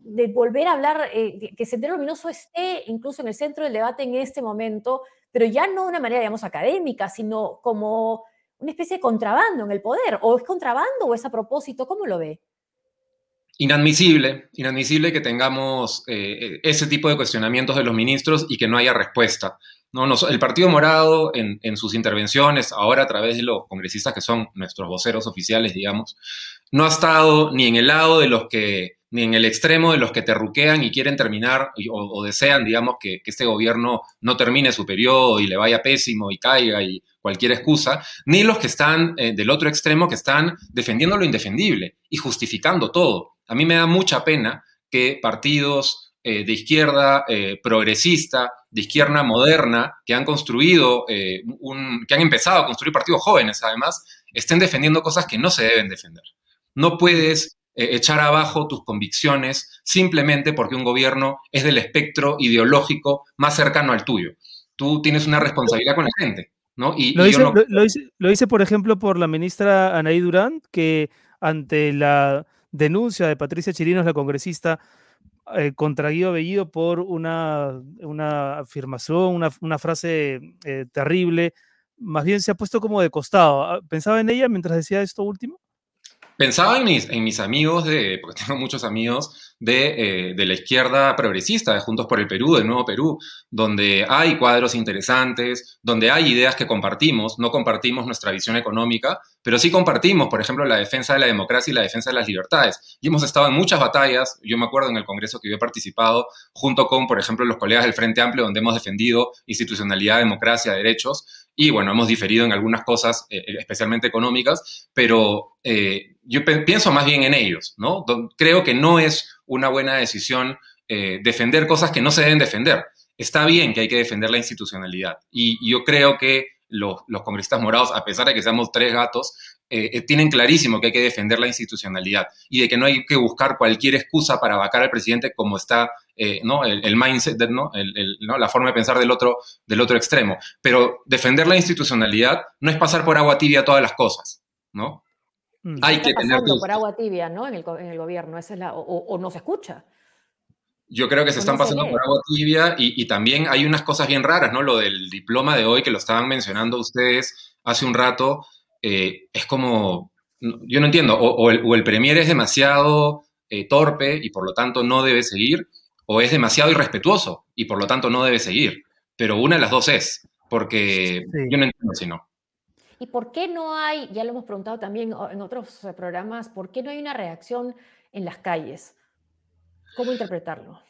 S2: de volver a hablar, eh, que Sendero Luminoso esté incluso en el centro del debate en este momento, pero ya no de una manera, digamos, académica, sino como una especie de contrabando en el poder. ¿O es contrabando o es a propósito? ¿Cómo lo ve?
S5: Inadmisible, inadmisible que tengamos eh, ese tipo de cuestionamientos de los ministros y que no haya respuesta. No, el Partido Morado en, sus intervenciones, ahora a través de los congresistas que son nuestros voceros oficiales, digamos, no ha estado ni en el lado de los que ni en el extremo de los que terruquean y quieren terminar o, desean, digamos, que, este gobierno no termine su periodo y le vaya pésimo y caiga y cualquier excusa, ni los que están eh, del otro extremo que están defendiendo lo indefendible y justificando todo. A mí me da mucha pena que partidos eh, de izquierda eh, progresista, de izquierda moderna, que han construido, un, que han empezado a construir partidos jóvenes, además, estén defendiendo cosas que no se deben defender. No puedes eh, echar abajo tus convicciones simplemente porque un gobierno es del espectro ideológico más cercano al tuyo. Tú tienes una responsabilidad con la gente. ¿no?
S1: Y, lo, dice, por ejemplo, por la ministra Anaí Durán, que ante la denuncia de Patricia Chirinos, la congresista, eh, contra Guido Bellido por una, una afirmación, una, frase eh, terrible, más bien se ha puesto como de costado. Ah, ¿Pensaba en ella mientras decía esto último?
S5: Pensaba en mis, en mis amigos, de, porque tengo muchos amigos de, eh, de, la izquierda progresista, de Juntos por el Perú, del Nuevo Perú, donde hay cuadros interesantes, donde hay ideas que compartimos, no compartimos nuestra visión económica, pero sí compartimos, por ejemplo, la defensa de la democracia y la defensa de las libertades. Y hemos estado en muchas batallas, yo me acuerdo en el Congreso que yo he participado, junto con, por ejemplo, los colegas del Frente Amplio, donde hemos defendido institucionalidad, democracia, derechos, y bueno, hemos diferido en algunas cosas, eh, especialmente económicas, pero eh, yo pienso más bien en ellos, ¿no? Creo que no es una buena decisión eh, defender cosas que no se deben defender. Está bien que hay que defender la institucionalidad y, yo creo que los, congresistas morados, a pesar de que seamos tres gatos, eh, tienen clarísimo que hay que defender la institucionalidad y de que no hay que buscar cualquier excusa para vacar al presidente como está ¿no? el, mindset, ¿no? la forma de pensar del otro, del otro extremo. Pero defender la institucionalidad no es pasar por agua tibia todas las cosas, ¿no?
S2: Mm. Hay que tener por agua tibia, ¿no? En el, gobierno, es la, o, no se escucha.
S5: Yo creo que se están pasando por agua tibia y, también hay unas cosas bien raras, ¿no? Lo del diploma de hoy que lo estaban mencionando ustedes hace un rato, eh, es como, yo no entiendo, o, el, Premier es demasiado eh, torpe y por lo tanto no debe seguir, o es demasiado irrespetuoso y por lo tanto no debe seguir. Pero una de las dos es, porque yo no entiendo si no.
S2: ¿Y por qué no hay, ya lo hemos preguntado también en otros programas, por qué no hay una reacción en las calles? ¿Cómo interpretarlo?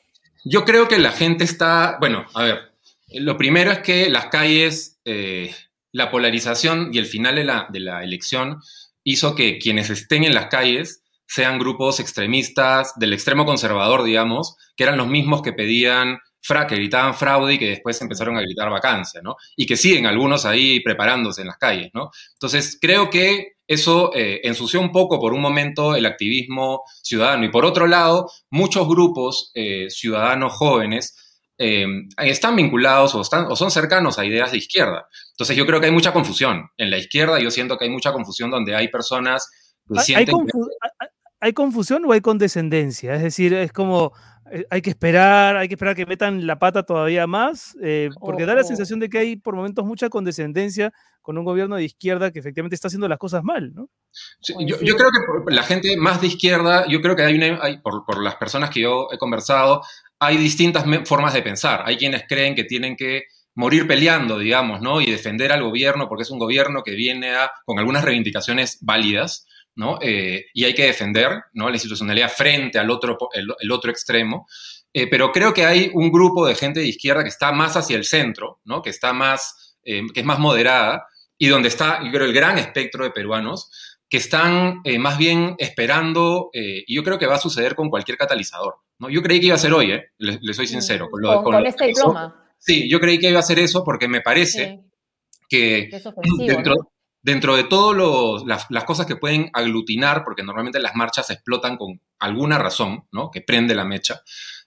S5: Yo creo que la gente está, bueno, a ver, lo primero es que las calles, eh, la polarización y el final de la, de la elección hizo que quienes estén en las calles sean grupos extremistas del extremo conservador, digamos, que eran los mismos que pedían que gritaban fraude y que después empezaron a gritar vacancia, ¿no? Y que siguen algunos ahí preparándose en las calles, ¿no? Entonces, creo que eso eh, ensució un poco por un momento el activismo ciudadano. Y por otro lado, muchos grupos eh, ciudadanos jóvenes eh, están vinculados o, están, o son cercanos a ideas de izquierda. Entonces, yo creo que hay mucha confusión. En la izquierda yo siento que hay mucha confusión donde hay personas que sienten...
S1: ¿Hay confusión o hay condescendencia? Es decir, es como hay que esperar, hay que esperar que metan la pata todavía más, eh, porque da la sensación de que hay por momentos mucha condescendencia con un gobierno de izquierda que efectivamente está haciendo las cosas mal, ¿no?
S5: yo, creo que la gente más de izquierda, yo creo que hay, una, por, por, las personas que yo he conversado, hay distintas formas de pensar. Hay quienes creen que tienen que morir peleando, digamos, ¿no? Y defender al gobierno porque es un gobierno que viene a, con algunas reivindicaciones válidas, ¿no? Eh, y hay que defender ¿no? la institucionalidad frente al otro, el, otro extremo. Eh, pero creo que hay un grupo de gente de izquierda que está más hacia el centro, ¿no? que, está más, eh, que es más moderada y donde está, yo creo, el gran espectro de peruanos que están más bien esperando, y yo creo que va a suceder con cualquier catalizador. ¿no? Yo creí que iba a ser hoy, le, soy sincero.
S2: Con, este diploma.
S5: Sí, yo creí que iba a ser eso porque me parece que dentro, dentro de todas las, cosas que pueden aglutinar, porque normalmente las marchas explotan con alguna razón, ¿no? Que prende la mecha,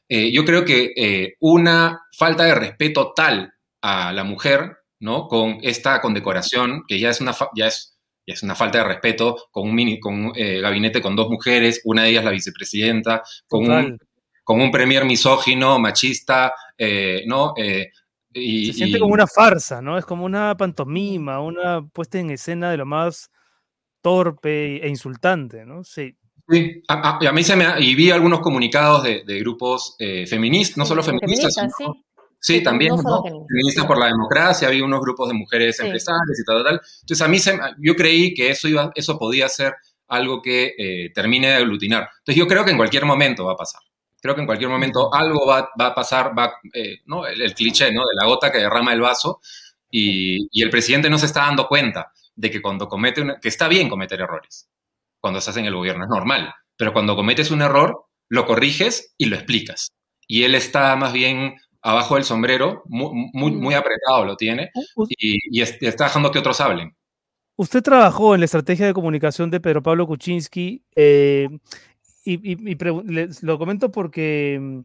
S5: eh, yo creo que eh, una falta de respeto tal a la mujer, ¿no? Con esta condecoración, que ya es una, ya es, es una falta de respeto, con un, mini, con eh, gabinete con dos mujeres, una de ellas la vicepresidenta, con un, con un premier misógino, machista, ¿no?
S1: Se siente como una farsa, ¿no? Es como una pantomima, una puesta en escena de lo más torpe e insultante, ¿no?
S5: Sí. Sí, a, mí se me y vi algunos comunicados de, grupos eh, feministas, no solo feministas, sí. también, feministas por la democracia, había unos grupos de mujeres empresarias y tal, tal. Entonces a mí se, yo creí que eso iba, eso podía ser algo que eh, termine de aglutinar. Entonces yo creo que en cualquier momento va a pasar. Creo que en cualquier momento algo va, a pasar, va, eh, ¿no? El, cliché ¿no? de la gota que derrama el vaso y, el presidente no se está dando cuenta de que cuando comete, que está bien cometer errores, cuando estás en el gobierno, es normal, pero cuando cometes un error, lo corriges y lo explicas. Y él está más bien abajo del sombrero, muy, muy, apretado lo tiene, y, está dejando que otros hablen.
S1: Usted trabajó en la estrategia de comunicación de Pedro Pablo Kuczynski. Eh, y, lo comento porque,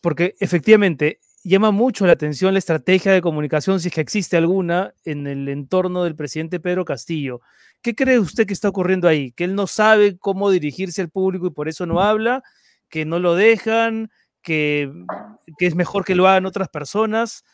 S1: porque efectivamente llama mucho la atención la estrategia de comunicación, si es que existe alguna, en el entorno del presidente Pedro Castillo. ¿Qué cree usted que está ocurriendo ahí? ¿Que él no sabe cómo dirigirse al público y por eso no habla? ¿Que no lo dejan? ¿Que, que es mejor que lo hagan otras personas?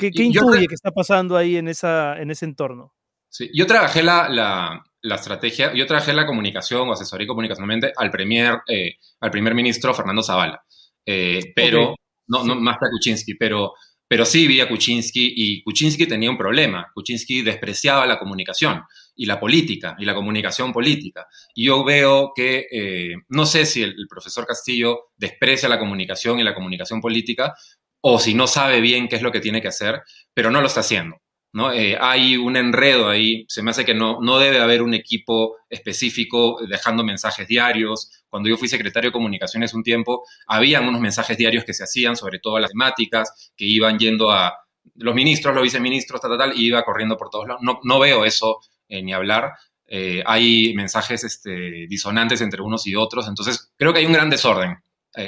S1: ¿Qué, qué intuye que está pasando ahí en, esa, en ese entorno?
S5: Sí, yo trabajé la, la, la estrategia, yo trabajé la comunicación o asesoría comunicacionalmente al, premier, eh, al primer ministro Fernando Zavala, eh, pero, no, no, más que a Kuczynski, pero, pero sí vi a Kuczynski y Kuczynski tenía un problema. Kuczynski despreciaba la comunicación y la política y la comunicación política. Y yo veo que, eh, no sé si el, profesor Castillo desprecia la comunicación y la comunicación política o si no sabe bien qué es lo que tiene que hacer, pero no lo está haciendo. ¿No? Eh, hay un enredo ahí, se me hace que no, no debe haber un equipo específico dejando mensajes diarios. Cuando yo fui secretario de comunicaciones un tiempo, habían unos mensajes diarios que se hacían sobre todas las temáticas, que iban yendo a los ministros, los viceministros, tal, tal, tal, y iba corriendo por todos lados. No, no veo eso eh, ni hablar. Eh, hay mensajes este, disonantes entre unos y otros, entonces creo que hay un gran desorden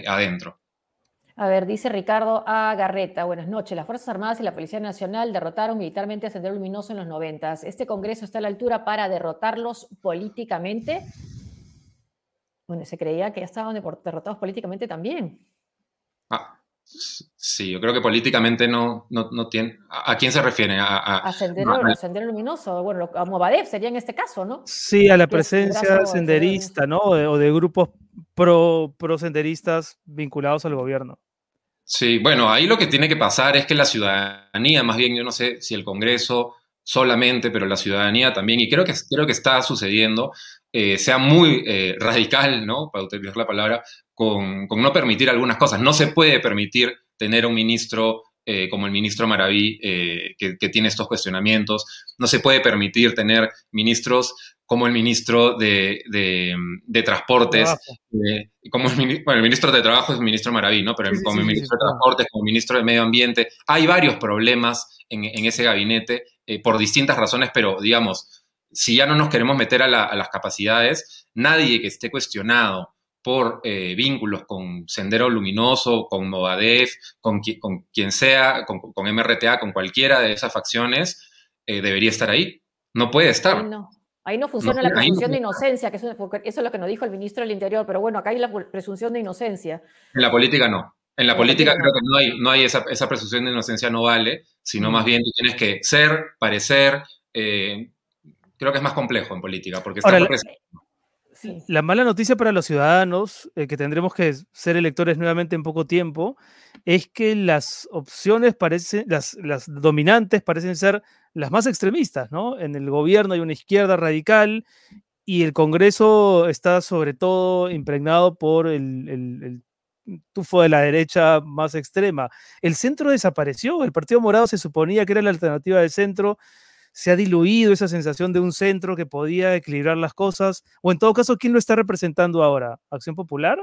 S5: adentro.
S2: A ver, dice Ricardo A. Garreta, buenas noches. Las Fuerzas Armadas y la Policía Nacional derrotaron militarmente a Sendero Luminoso en los 90. ¿Este Congreso está a la altura para derrotarlos políticamente? Bueno, se creía que ya estaban derrotados políticamente también.
S5: Ah, Sí, yo creo que políticamente no, no, tiene. ¿A, quién se refiere?
S2: A, a, Sendero, Luminoso, bueno, a Movadef sería en este caso, ¿no?
S1: Sí, a la presencia senderista, ¿no? O de, grupos pro, pro senderistas vinculados al gobierno.
S5: Sí, bueno, ahí lo que tiene que pasar es que la ciudadanía, más bien, yo no sé si el Congreso solamente, pero la ciudadanía también, y creo que, creo que está sucediendo, eh, sea muy eh, radical, ¿no? Para utilizar la palabra, con, no permitir algunas cosas. No se puede permitir tener un ministro eh, como el ministro Maraví que, tiene estos cuestionamientos. No se puede permitir tener ministros como el ministro de, Transportes, como el, bueno, el ministro de Trabajo es el ministro Maraví, ¿no? Pero como el ministro de Transportes, como el ministro de Medio Ambiente, hay varios problemas en, en ese gabinete eh, por distintas razones, pero digamos, si ya no nos queremos meter a, las capacidades, nadie que esté cuestionado por eh, vínculos con Sendero Luminoso, con Movadef, con, con quien sea, con, MRTA, con cualquiera de esas facciones, eh, debería estar ahí. No puede estar.
S2: no. Ahí no funciona la presunción de inocencia, que eso, es lo que nos dijo el ministro del Interior, pero bueno, acá hay la presunción de inocencia.
S5: En la política no. En la política creo que no hay, no hay esa, esa, presunción de inocencia, no vale, sino más bien tú tienes que ser, parecer. Eh, creo que es más complejo en política, porque está
S1: la, la, mala noticia para los ciudadanos, eh, que tendremos que ser electores nuevamente en poco tiempo, es que las opciones parecen, las, las dominantes parecen ser las más extremistas, ¿no? En el gobierno hay una izquierda radical y el Congreso está sobre todo impregnado por el, el tufo de la derecha más extrema. El centro desapareció, el Partido Morado se suponía que era la alternativa del centro, se ha diluido esa sensación de un centro que podía equilibrar las cosas, o en todo caso, ¿quién lo está representando ahora? ¿Acción Popular?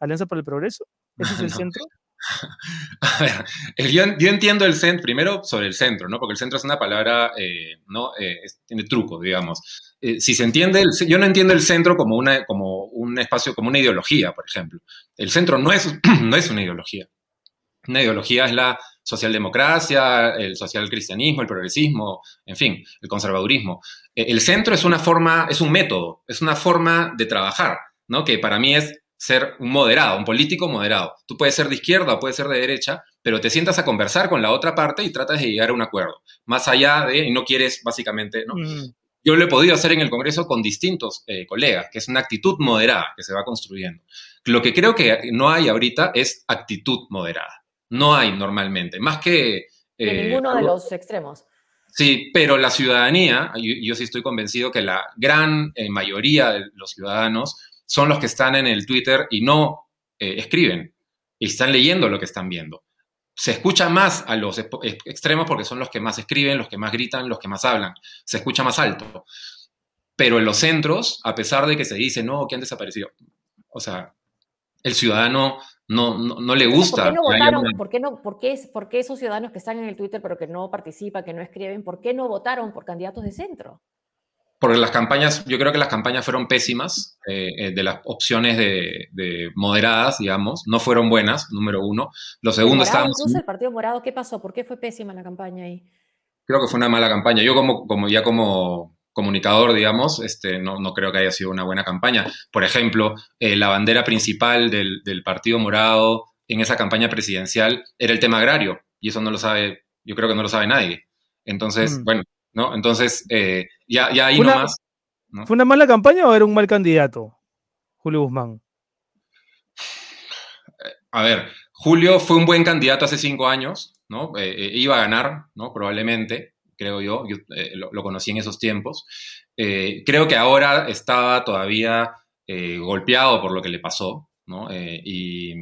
S1: ¿Alianza para el Progreso? ¿Ese es el centro?
S5: A ver, yo, entiendo el centro, primero sobre el centro, ¿no? Porque el centro es una palabra, eh, ¿no? Eh, tiene truco, digamos. Eh, si se entiende, yo no entiendo el centro como, una, como un espacio, como una ideología, por ejemplo. El centro no es, no es una ideología. Una ideología es la socialdemocracia, el socialcristianismo, el progresismo, en fin, el conservadurismo. El centro es una forma, es un método, es una forma de trabajar, ¿no? Que para mí es ser un moderado, un político moderado. Tú puedes ser de izquierda o puedes ser de derecha, pero te sientas a conversar con la otra parte y tratas de llegar a un acuerdo. Más allá de, y no quieres básicamente, ¿no? Mm. Yo lo he podido hacer en el Congreso con distintos eh, colegas, que es una actitud moderada que se va construyendo. Lo que creo que no hay ahorita es actitud moderada. No hay normalmente, más que...
S2: Eh, ninguno de los extremos.
S5: Sí, pero la ciudadanía, yo, sí estoy convencido que la gran eh, mayoría de los ciudadanos son los que están en el Twitter y no eh, escriben y están leyendo lo que están viendo. Se escucha más a los extremos porque son los que más escriben, los que más gritan, los que más hablan. Se escucha más alto. Pero en los centros, a pesar de que se dice, no, que han desaparecido, o sea, el ciudadano no, no, le gusta.
S2: ¿Por qué no votaron? ¿Por qué, no, por, qué, ¿Por qué esos ciudadanos que están en el Twitter pero que no participan, que no escriben, por qué no votaron por candidatos de centro?
S5: porque las campañas, yo creo que las campañas fueron pésimas, eh, eh, de las opciones de, moderadas, digamos, no fueron buenas, número uno. Lo segundo estábamos...
S2: Incluso el Partido Morado, ¿qué pasó? ¿Por qué fue pésima la campaña ahí?
S5: Creo que fue una mala campaña. Yo como, como ya como comunicador, digamos, este, no, no creo que haya sido una buena campaña. Por ejemplo, eh, la bandera principal del, del Partido Morado en esa campaña presidencial era el tema agrario, y eso no lo sabe, yo creo que no lo sabe nadie. Entonces, mm. bueno, ¿no? Entonces, eh, ya, ya ahí nomás.
S1: ¿Fue una mala campaña o era un mal candidato, Julio Guzmán?
S5: A ver, Julio fue un buen candidato hace cinco años, ¿no? Eh, eh, iba a ganar, ¿no? Probablemente, creo yo, yo lo, conocí en esos tiempos. creo que ahora estaba todavía golpeado por lo que le pasó, ¿no? y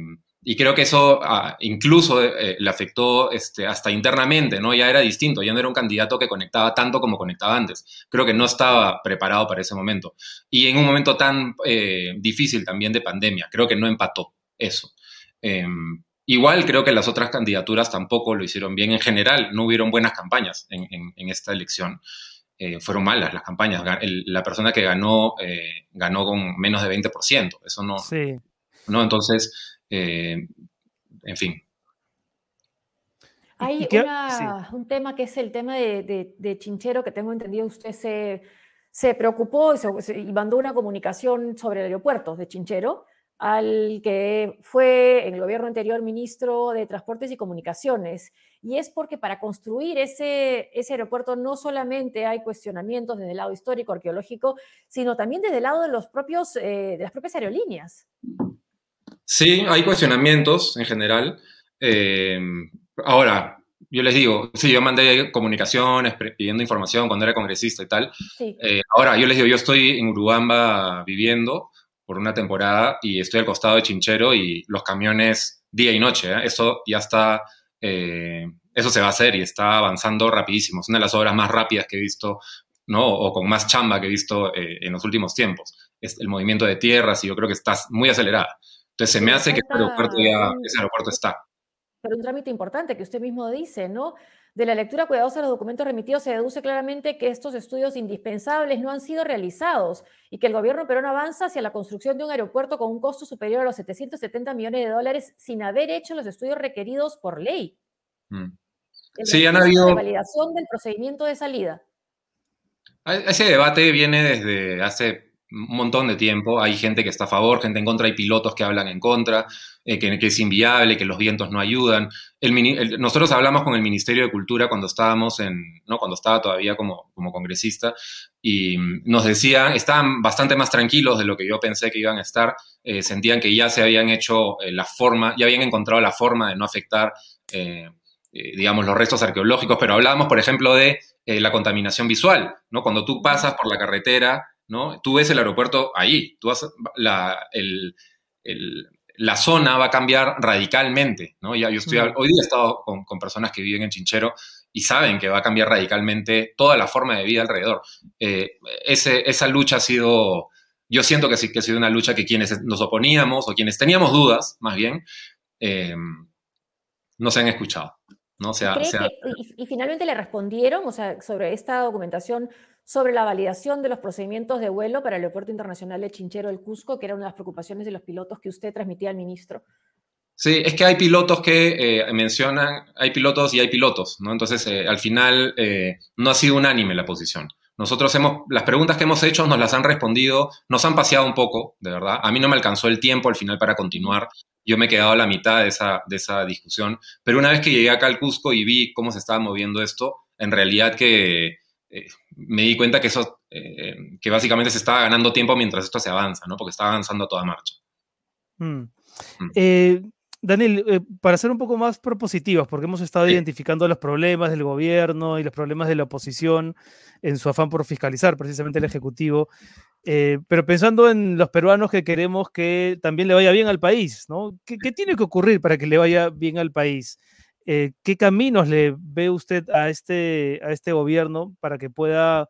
S5: y creo que eso ah, incluso eh, le afectó este, hasta internamente, ¿no? Ya era distinto, ya no era un candidato que conectaba tanto como conectaba antes. Creo que no estaba preparado para ese momento. Y en un momento tan eh, difícil también de pandemia, creo que no empató eso. Em, igual creo que las otras candidaturas tampoco lo hicieron bien. En general, no hubieron buenas campañas en, en, esta elección. Eh, fueron malas las campañas. la persona que ganó ganó con menos de 20%. Eso no. Sí. ¿no? Entonces, eh, en fin.
S2: Hay un tema que es el tema de, Chinchero, que tengo entendido usted se, se preocupó y, mandó una comunicación sobre el aeropuerto de Chinchero, al que fue en el gobierno anterior ministro de Transportes y Comunicaciones. Y es porque para construir ese, ese aeropuerto no solamente hay cuestionamientos desde el lado histórico, arqueológico, sino también desde el lado de, los propios, eh, de las propias aerolíneas.
S5: Sí, hay cuestionamientos en general. Eh, ahora, yo les digo, sí, yo mandé comunicaciones pidiendo información cuando era congresista y tal. Eh, ahora, yo les digo, yo estoy en Urubamba viviendo por una temporada y estoy al costado de Chinchero y los camiones día y noche. ¿eh? Eso ya está, eh, eso se va a hacer y está avanzando rapidísimo. Es una de las obras más rápidas que he visto, ¿no? O con más chamba que he visto eh, en los últimos tiempos. Es el movimiento de tierras y yo creo que está muy acelerada. Entonces se me hace que ese aeropuerto ya, ese aeropuerto está.
S2: Pero un trámite importante que usted mismo dice, ¿no? De la lectura cuidadosa de los documentos remitidos se deduce claramente que estos estudios indispensables no han sido realizados y que el gobierno peruano avanza hacia la construcción de un aeropuerto con un costo superior a los 770 millones de dólares sin haber hecho los estudios requeridos por ley.
S5: Mm. Sí, han habido...
S2: La validación del procedimiento de salida.
S5: Ese debate viene desde hace un montón de tiempo. Hay gente que está a favor, gente en contra, hay pilotos que hablan en contra, eh, que, es inviable, que los vientos no ayudan. nosotros hablamos con el Ministerio de Cultura cuando estábamos en, ¿no? cuando estaba todavía como, como congresista y nos decían, estaban bastante más tranquilos de lo que yo pensé que iban a estar, eh, sentían que ya se habían hecho eh, la forma, ya habían encontrado la forma de no afectar, digamos, los restos arqueológicos, pero hablábamos, por ejemplo, de la contaminación visual, ¿no? Cuando tú pasas por la carretera ¿no? Tú ves el aeropuerto ahí, tú la, la zona va a cambiar radicalmente, ¿no? Ya yo estoy, hoy día he estado con, personas que viven en Chinchero y saben que va a cambiar radicalmente toda la forma de vida alrededor. Eh, esa lucha ha sido, yo siento que sí que ha sido una lucha que quienes nos oponíamos o quienes teníamos dudas, más bien, eh, no se han escuchado. ¿no? sea,
S2: y, y, finalmente le respondieron, o sea, sobre esta documentación sobre la validación de los procedimientos de vuelo para el Aeropuerto Internacional de Chinchero del Cusco, que era una de las preocupaciones de los pilotos que usted transmitía al ministro.
S5: Sí, es que hay pilotos que eh, mencionan, hay pilotos y hay pilotos, ¿no? Entonces, eh, al final, eh, no ha sido unánime la posición. Nosotros hemos, las preguntas que hemos hecho nos las han respondido, nos han paseado un poco, de verdad. A mí no me alcanzó el tiempo al final para continuar. Yo me he quedado a la mitad de esa, de esa discusión. Pero una vez que llegué acá al Cusco y vi cómo se estaba moviendo esto, en realidad que eh, me di cuenta que eso, eh, que básicamente se estaba ganando tiempo mientras esto se avanza, ¿no? Porque está avanzando a toda marcha.
S1: Mm. Mm. Eh, Daniel, para ser un poco más propositivos, porque hemos estado identificando los problemas del gobierno y los problemas de la oposición en su afán por fiscalizar precisamente el Ejecutivo, pero pensando en los peruanos que queremos que también le vaya bien al país, ¿no? ¿Qué, ¿Qué, tiene que ocurrir para que le vaya bien al país? Eh, ¿qué caminos le ve usted a este, a este gobierno para que pueda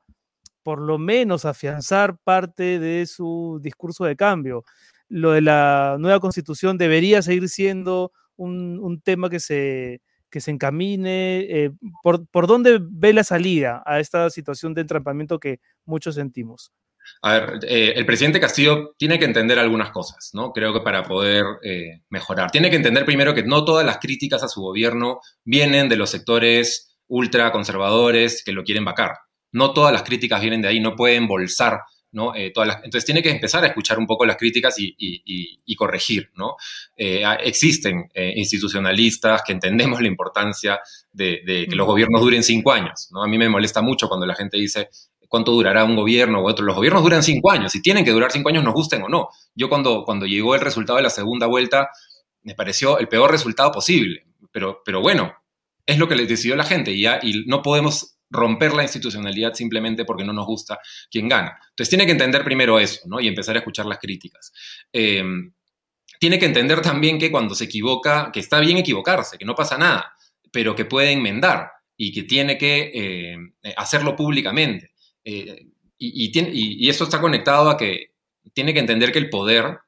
S1: por lo menos afianzar parte de su discurso de cambio? Lo de la nueva constitución debería seguir siendo un, tema que se, que se encamine. Eh, por, ¿Por dónde ve la salida a esta situación de entrampamiento que muchos sentimos?
S5: A ver, eh, el presidente Castillo tiene que entender algunas cosas, ¿no? Creo que para poder eh, mejorar. Tiene que entender primero que no todas las críticas a su gobierno vienen de los sectores ultraconservadores que lo quieren vacar. No todas las críticas vienen de ahí, no pueden embolsar ¿no? Eh, todas las, entonces tiene que empezar a escuchar un poco las críticas y, corregir, ¿no? existen institucionalistas que entendemos la importancia de, de, que los gobiernos duren cinco años, ¿no? A mí me molesta mucho cuando la gente dice, cuánto durará un gobierno u otro. Los gobiernos duran cinco años y tienen que durar cinco años, nos gusten o no. Yo cuando, cuando llegó el resultado de la segunda vuelta, me pareció el peor resultado posible. Pero, pero bueno, es lo que les decidió la gente y, no podemos romper la institucionalidad simplemente porque no nos gusta quien gana. Entonces tiene que entender primero eso, ¿no? Y empezar a escuchar las críticas. Em, tiene que entender también que cuando se equivoca, que está bien equivocarse, que no pasa nada, pero que puede enmendar y que tiene que em, hacerlo públicamente. Eh, y, eso está conectado a que tiene que entender que el poder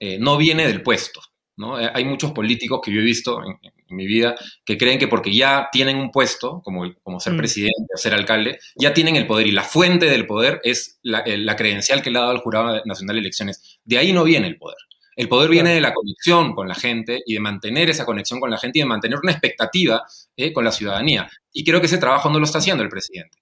S5: eh, no viene del puesto. ¿no? Eh, hay muchos políticos que yo he visto en, mi vida que creen que porque ya tienen un puesto, como, como ser mm. presidente o ser alcalde, ya tienen el poder y la fuente del poder es la, credencial que le ha dado el Jurado Nacional de Elecciones. De ahí no viene el poder. El poder viene de la conexión con la gente y de mantener esa conexión con la gente y de mantener una expectativa con la ciudadanía. Y creo que ese trabajo no lo está haciendo el presidente.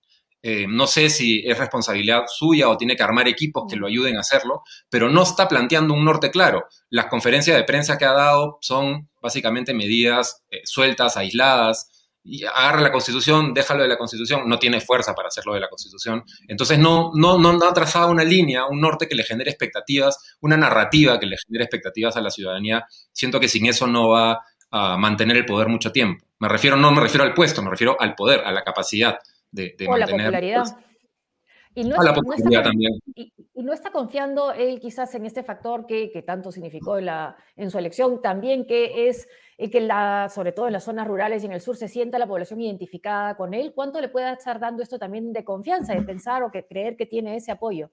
S5: Eh, no sé si es responsabilidad suya o tiene que armar equipos que lo ayuden a hacerlo, pero no está planteando un norte claro. Las conferencias de prensa que ha dado son básicamente medidas eh, sueltas, aisladas. Y agarra la Constitución, déjalo de la Constitución, no tiene fuerza para hacerlo de la Constitución. Entonces no, no, no ha trazado una línea, un norte que le genere expectativas, una narrativa que le genere expectativas a la ciudadanía. Siento que sin eso no va a mantener el poder mucho tiempo. Me refiero, no me refiero al puesto, me refiero al poder, a la capacidad
S2: o la popularidad.
S5: Y no, la popularidad
S2: está,
S5: también.
S2: Y, no está confiando él quizás en este factor que, que tanto significó en, la, en, su elección, también que es que la, sobre todo en las zonas rurales y en el sur se sienta la población identificada con él. ¿Cuánto le puede estar dando esto también de confianza, de pensar o que creer que tiene ese apoyo?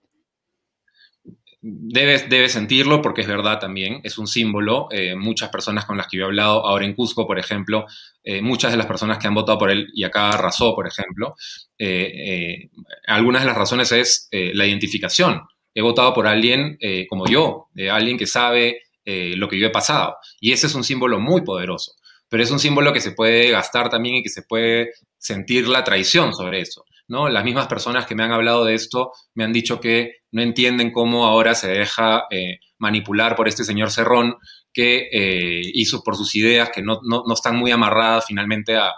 S5: Debe, sentirlo porque es verdad también, es un símbolo. Eh, muchas personas con las que yo he hablado, ahora en Cusco, por ejemplo, eh, muchas de las personas que han votado por él, y acá arrasó, por ejemplo, eh, algunas de las razones es la identificación. He votado por alguien como yo, alguien que sabe lo que yo he pasado. Y ese es un símbolo muy poderoso, pero es un símbolo que se puede gastar también y que se puede sentir la traición sobre eso. ¿no? Las mismas personas que me han hablado de esto me han dicho que no entienden cómo ahora se deja eh, manipular por este señor Cerrón que eh, hizo por sus ideas que no, están muy amarradas finalmente a,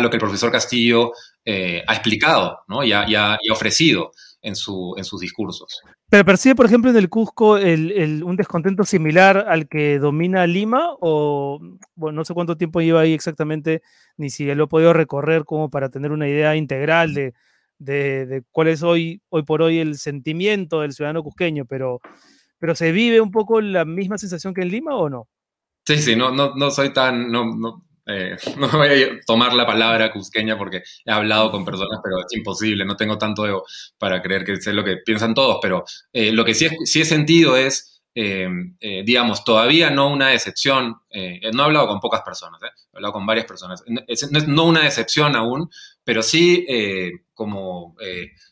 S5: lo que el profesor Castillo eh, ha explicado ¿no? y, ha, ofrecido en, su, en sus discursos.
S1: ¿Pero percibe, por ejemplo, en el Cusco un descontento similar al que domina Lima? O, bueno, no sé cuánto tiempo lleva ahí exactamente, ni si lo ha podido recorrer como para tener una idea integral de, de, cuál es hoy, hoy por hoy el sentimiento del ciudadano cusqueño, pero, pero ¿se vive un poco la misma sensación que en Lima o no?
S5: Sí, sí, no, no, no soy tan, no, no, eh, no voy a tomar la palabra cusqueña porque he hablado con personas, pero es imposible, no tengo tanto ego para creer que sé lo que piensan todos, pero eh, lo que sí, sí he sentido es eh, eh, digamos, todavía no una decepción, eh, no he hablado con pocas personas, he hablado con varias personas, no, es, no una decepción aún, pero sí como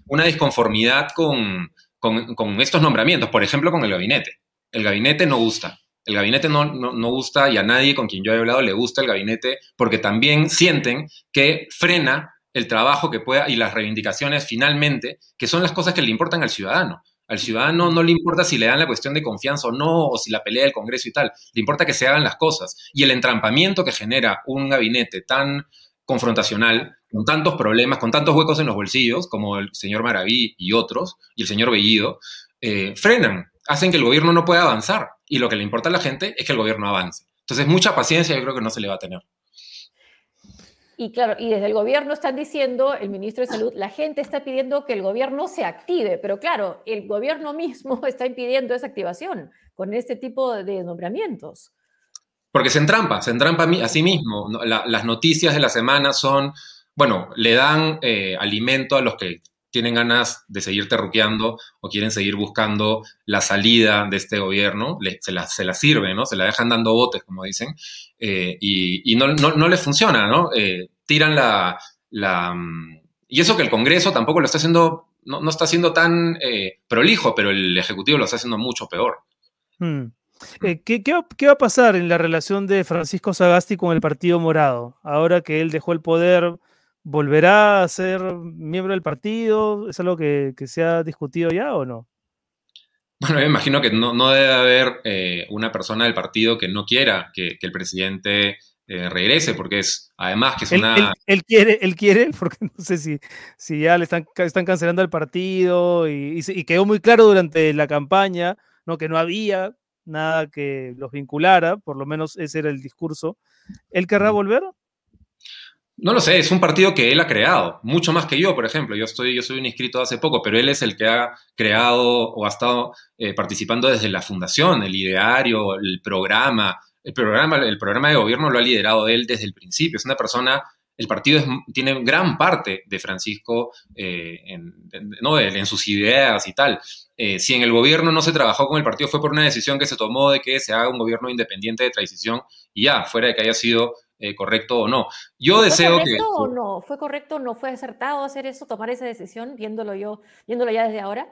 S5: una disconformidad con, con, estos nombramientos, por ejemplo, con el gabinete. El gabinete no gusta. El gabinete no, no, no, gusta y a nadie con quien yo he hablado le gusta el gabinete porque también sienten que frena el trabajo que pueda y las reivindicaciones finalmente, que son las cosas que le importan al ciudadano. Al ciudadano no le importa si le dan la cuestión de confianza o no, o si la pelea del Congreso y tal. Le importa que se hagan las cosas. Y el entrampamiento que genera un gabinete tan confrontacional, con tantos problemas, con tantos huecos en los bolsillos, como el señor Maraví y otros, y el señor Bellido, eh, frenan, hacen que el gobierno no pueda avanzar. Y lo que le importa a la gente es que el gobierno avance. Entonces, mucha paciencia yo creo que no se le va a tener.
S2: Y claro, y desde el gobierno están diciendo, el ministro de Salud, la gente está pidiendo que el gobierno se active, pero claro, el gobierno mismo está impidiendo esa activación con este tipo de nombramientos.
S5: Porque se entrampa, se entrampa a sí mismo. las noticias de la semana son, bueno, le dan eh, alimento a los que tienen ganas de seguir terruqueando o quieren seguir buscando la salida de este gobierno, se, la, se la sirve, ¿no? Se la dejan dando botes, como dicen, eh, y, no, no, les funciona, ¿no? Eh, tiran la, la... Mm, y eso que el Congreso tampoco lo está haciendo, no, no está haciendo tan prolijo, pero el Ejecutivo lo está haciendo mucho peor.
S1: Hmm. ¿qué, qué, qué, va a pasar en la relación de Francisco Sagasti con el Partido Morado? Ahora que él dejó el poder ¿Volverá a ser miembro del partido? ¿Es algo que, se ha discutido ya o no?
S5: Bueno, me imagino que no, debe haber eh, una persona del partido que no quiera que, el presidente eh, regrese, porque es, además que es una...
S1: Él, quiere, él quiere, porque no sé si, si ya le están, están cancelando el partido y, quedó muy claro durante la campaña, ¿no? Que no había nada que los vinculara, por lo menos ese era el discurso. ¿Él querrá volver?
S5: No lo sé, es un partido que él ha creado, mucho más que yo, por ejemplo. Yo, estoy, yo soy un inscrito hace poco, pero él es el que ha creado o ha estado eh, participando desde la fundación, el ideario, el programa. El programa, el programa de gobierno lo ha liderado él desde el principio. Es una persona, el partido tiene gran parte de Francisco eh, en, ¿no? en, sus ideas y tal. Eh, si en el gobierno no se trabajó con el partido fue por una decisión que se tomó de que se haga un gobierno independiente de transición y ya, fuera de que haya sido eh, correcto o no. Yo deseo
S2: correcto
S5: que...
S2: O no? ¿Fue correcto o no? ¿Fue acertado hacer eso, tomar esa decisión, viéndolo yo, viéndolo ya desde ahora?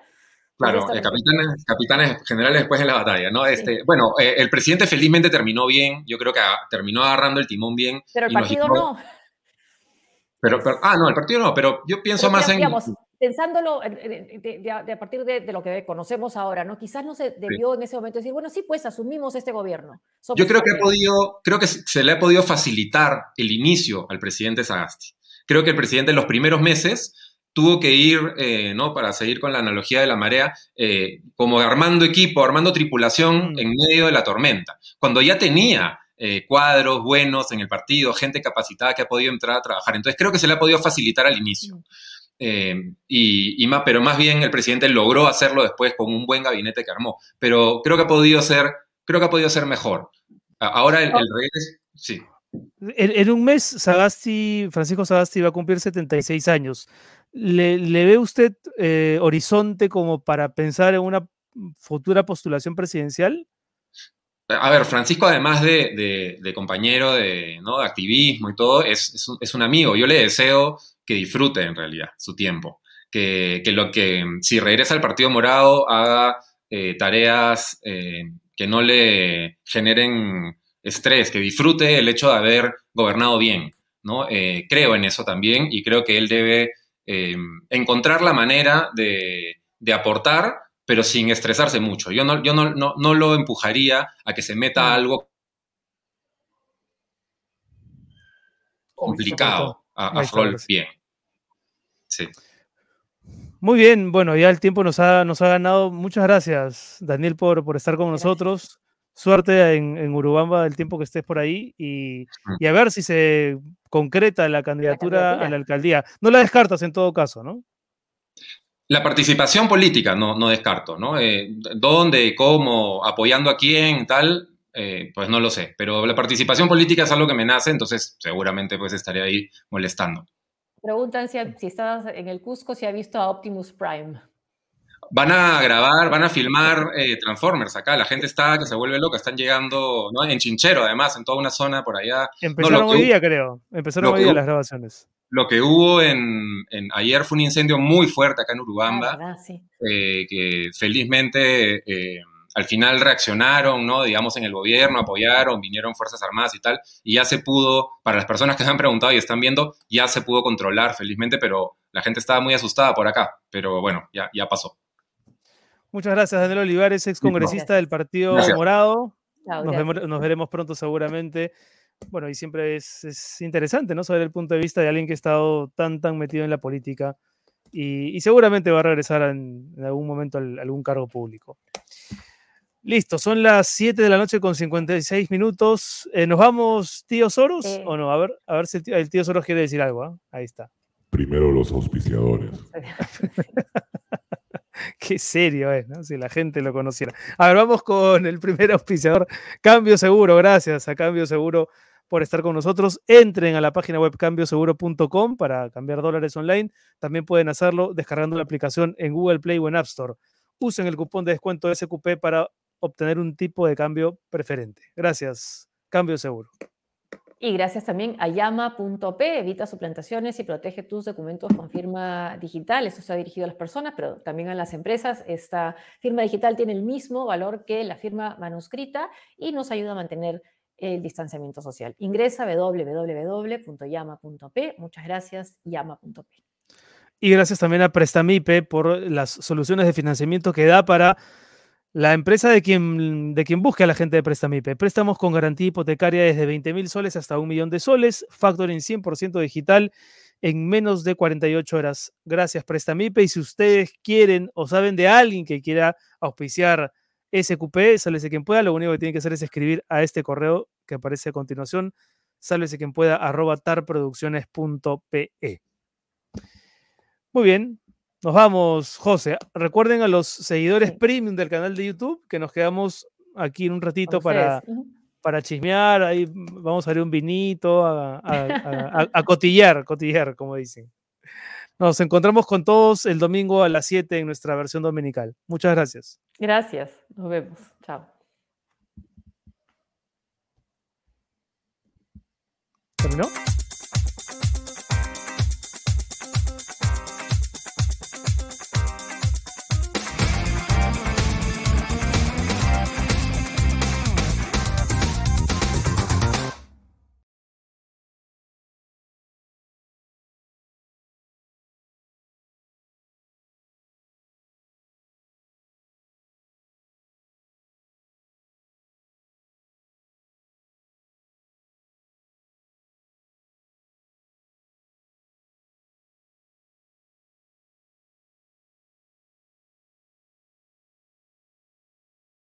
S5: Claro, eh, capitanes, capitanes, generales después de la batalla, ¿no? Este, Bueno, eh, el presidente felizmente terminó bien, yo creo que terminó agarrando el timón bien.
S2: Pero el partido no.
S5: Pero, ah, no, el partido no, pero yo pienso más en
S2: pensándolo de, a partir de, lo que conocemos ahora, ¿no? Quizás no se debió en ese momento decir, bueno, sí, pues asumimos este gobierno.
S5: Yo creo que ha podido, creo que se le ha podido facilitar el inicio al presidente Sagasti. Creo que el presidente en los primeros meses tuvo que ir, eh, ¿no? Para seguir con la analogía de la marea, eh, como armando equipo, armando tripulación mm. en medio de la tormenta. Cuando ya tenía eh, cuadros buenos en el partido, gente capacitada que ha podido entrar a trabajar. Entonces creo que se le ha podido facilitar al inicio. Eh, y, más, pero más bien el presidente logró hacerlo después con un buen gabinete que armó. Pero creo que ha podido ser, creo que ha podido ser mejor. Ahora el, rey sí.
S1: En, un mes, Sagasti, Francisco Sagasti va a cumplir 76 años. ¿Le, ve usted eh, horizonte como para pensar en una futura postulación presidencial?
S5: A ver, Francisco, además de, compañero de, ¿no? de, activismo y todo, es, es un amigo. Yo le deseo que disfrute en realidad su tiempo. Que, lo que, si regresa al Partido Morado, haga eh, tareas eh, que no le generen estrés, que disfrute el hecho de haber gobernado bien. ¿no? Eh, creo en eso también y creo que él debe encontrar la manera de, aportar, pero sin estresarse mucho. Yo no, yo no, no, lo empujaría a que se meta algo complicado a, a bien. Sí.
S1: Muy bien, bueno, ya el tiempo nos ha, nos ha ganado. Muchas gracias, Daniel, por, por estar con nosotros. Suerte en, en, Urubamba el tiempo que estés por ahí y, y, a ver si se concreta la candidatura, a la alcaldía. No la descartas en todo caso, ¿no?
S5: La participación política no, no descarto, ¿no? Eh, ¿Dónde, cómo, apoyando a quién, tal? Eh, pues no lo sé, pero la participación política es algo que me nace, entonces seguramente pues estaré ahí molestando.
S2: Preguntan si, si estás en el Cusco, si ha visto a Optimus Prime.
S5: Van a grabar, van a filmar eh, Transformers acá. La gente está que se vuelve loca. Están llegando ¿no? en Chinchero, además, en toda una zona por allá.
S1: Empezaron hoy día, creo. Empezaron hoy día las grabaciones.
S5: Lo que hubo en, ayer fue un incendio muy fuerte acá en Urubamba, ah, eh, que felizmente al final reaccionaron, ¿no? Digamos, en el gobierno, apoyaron, vinieron Fuerzas Armadas y tal, y ya se pudo, para las personas que se han preguntado y están viendo, ya se pudo controlar felizmente, pero la gente estaba muy asustada por acá, pero bueno, ya, ya pasó.
S1: Muchas gracias, Daniel Olivares, ex congresista del Partido Morado. Nos, veremos pronto seguramente. Bueno, y siempre es, interesante, ¿no? Saber el punto de vista de alguien que ha estado tan, tan metido en la política y, seguramente va a regresar en, algún momento a algún cargo público. Listo, son las 7 de la noche con 56 minutos. Eh, ¿Nos vamos, tío Soros? ¿O no? A ver, a ver si el tío, Soros quiere decir algo. ¿ah? Ahí está.
S6: Primero los auspiciadores.
S1: Qué serio es, ¿no? Si la gente lo conociera. A ver, vamos con el primer auspiciador, Cambio Seguro. Gracias a Cambio Seguro por estar con nosotros. Entren a la página web cambioseguro.com para cambiar dólares online. También pueden hacerlo descargando la aplicación en Google Play o en App Store. Usen el cupón de descuento SQP para obtener un tipo de cambio preferente. Gracias, Cambio Seguro.
S2: Y gracias también a llama.p, evita suplantaciones y protege tus documentos con firma digital. Esto está dirigido a las personas, pero también a las empresas. Esta firma digital tiene el mismo valor que la firma manuscrita y nos ayuda a mantener el distanciamiento social. Ingresa www.llama.p. Muchas gracias, llama.p.
S1: Y gracias también a Prestamipe por las soluciones de financiamiento que da para la empresa de quien, de quien busque a la gente de Prestamipe. Préstamos con garantía hipotecaria desde 20 mil soles hasta un millón de soles. Factoring 100% digital en menos de 48 horas. Gracias, Prestamipe. Y si ustedes quieren o saben de alguien que quiera auspiciar SQP, sálvese quien pueda. Lo único que tienen que hacer es escribir a este correo que aparece a continuación. Sálvese quien pueda, arroba tarproducciones.pe. Muy bien, nos vamos, José. Recuerden a los seguidores premium del canal de YouTube que nos quedamos aquí en un ratito para, para chismear. Ahí vamos a ver un vinito, a, a, cotillar, cotillar, como dicen. Nos encontramos con todos el domingo a las 7 en nuestra versión dominical. Muchas gracias.
S2: Gracias. Nos vemos. Chao.
S1: ¿Terminó?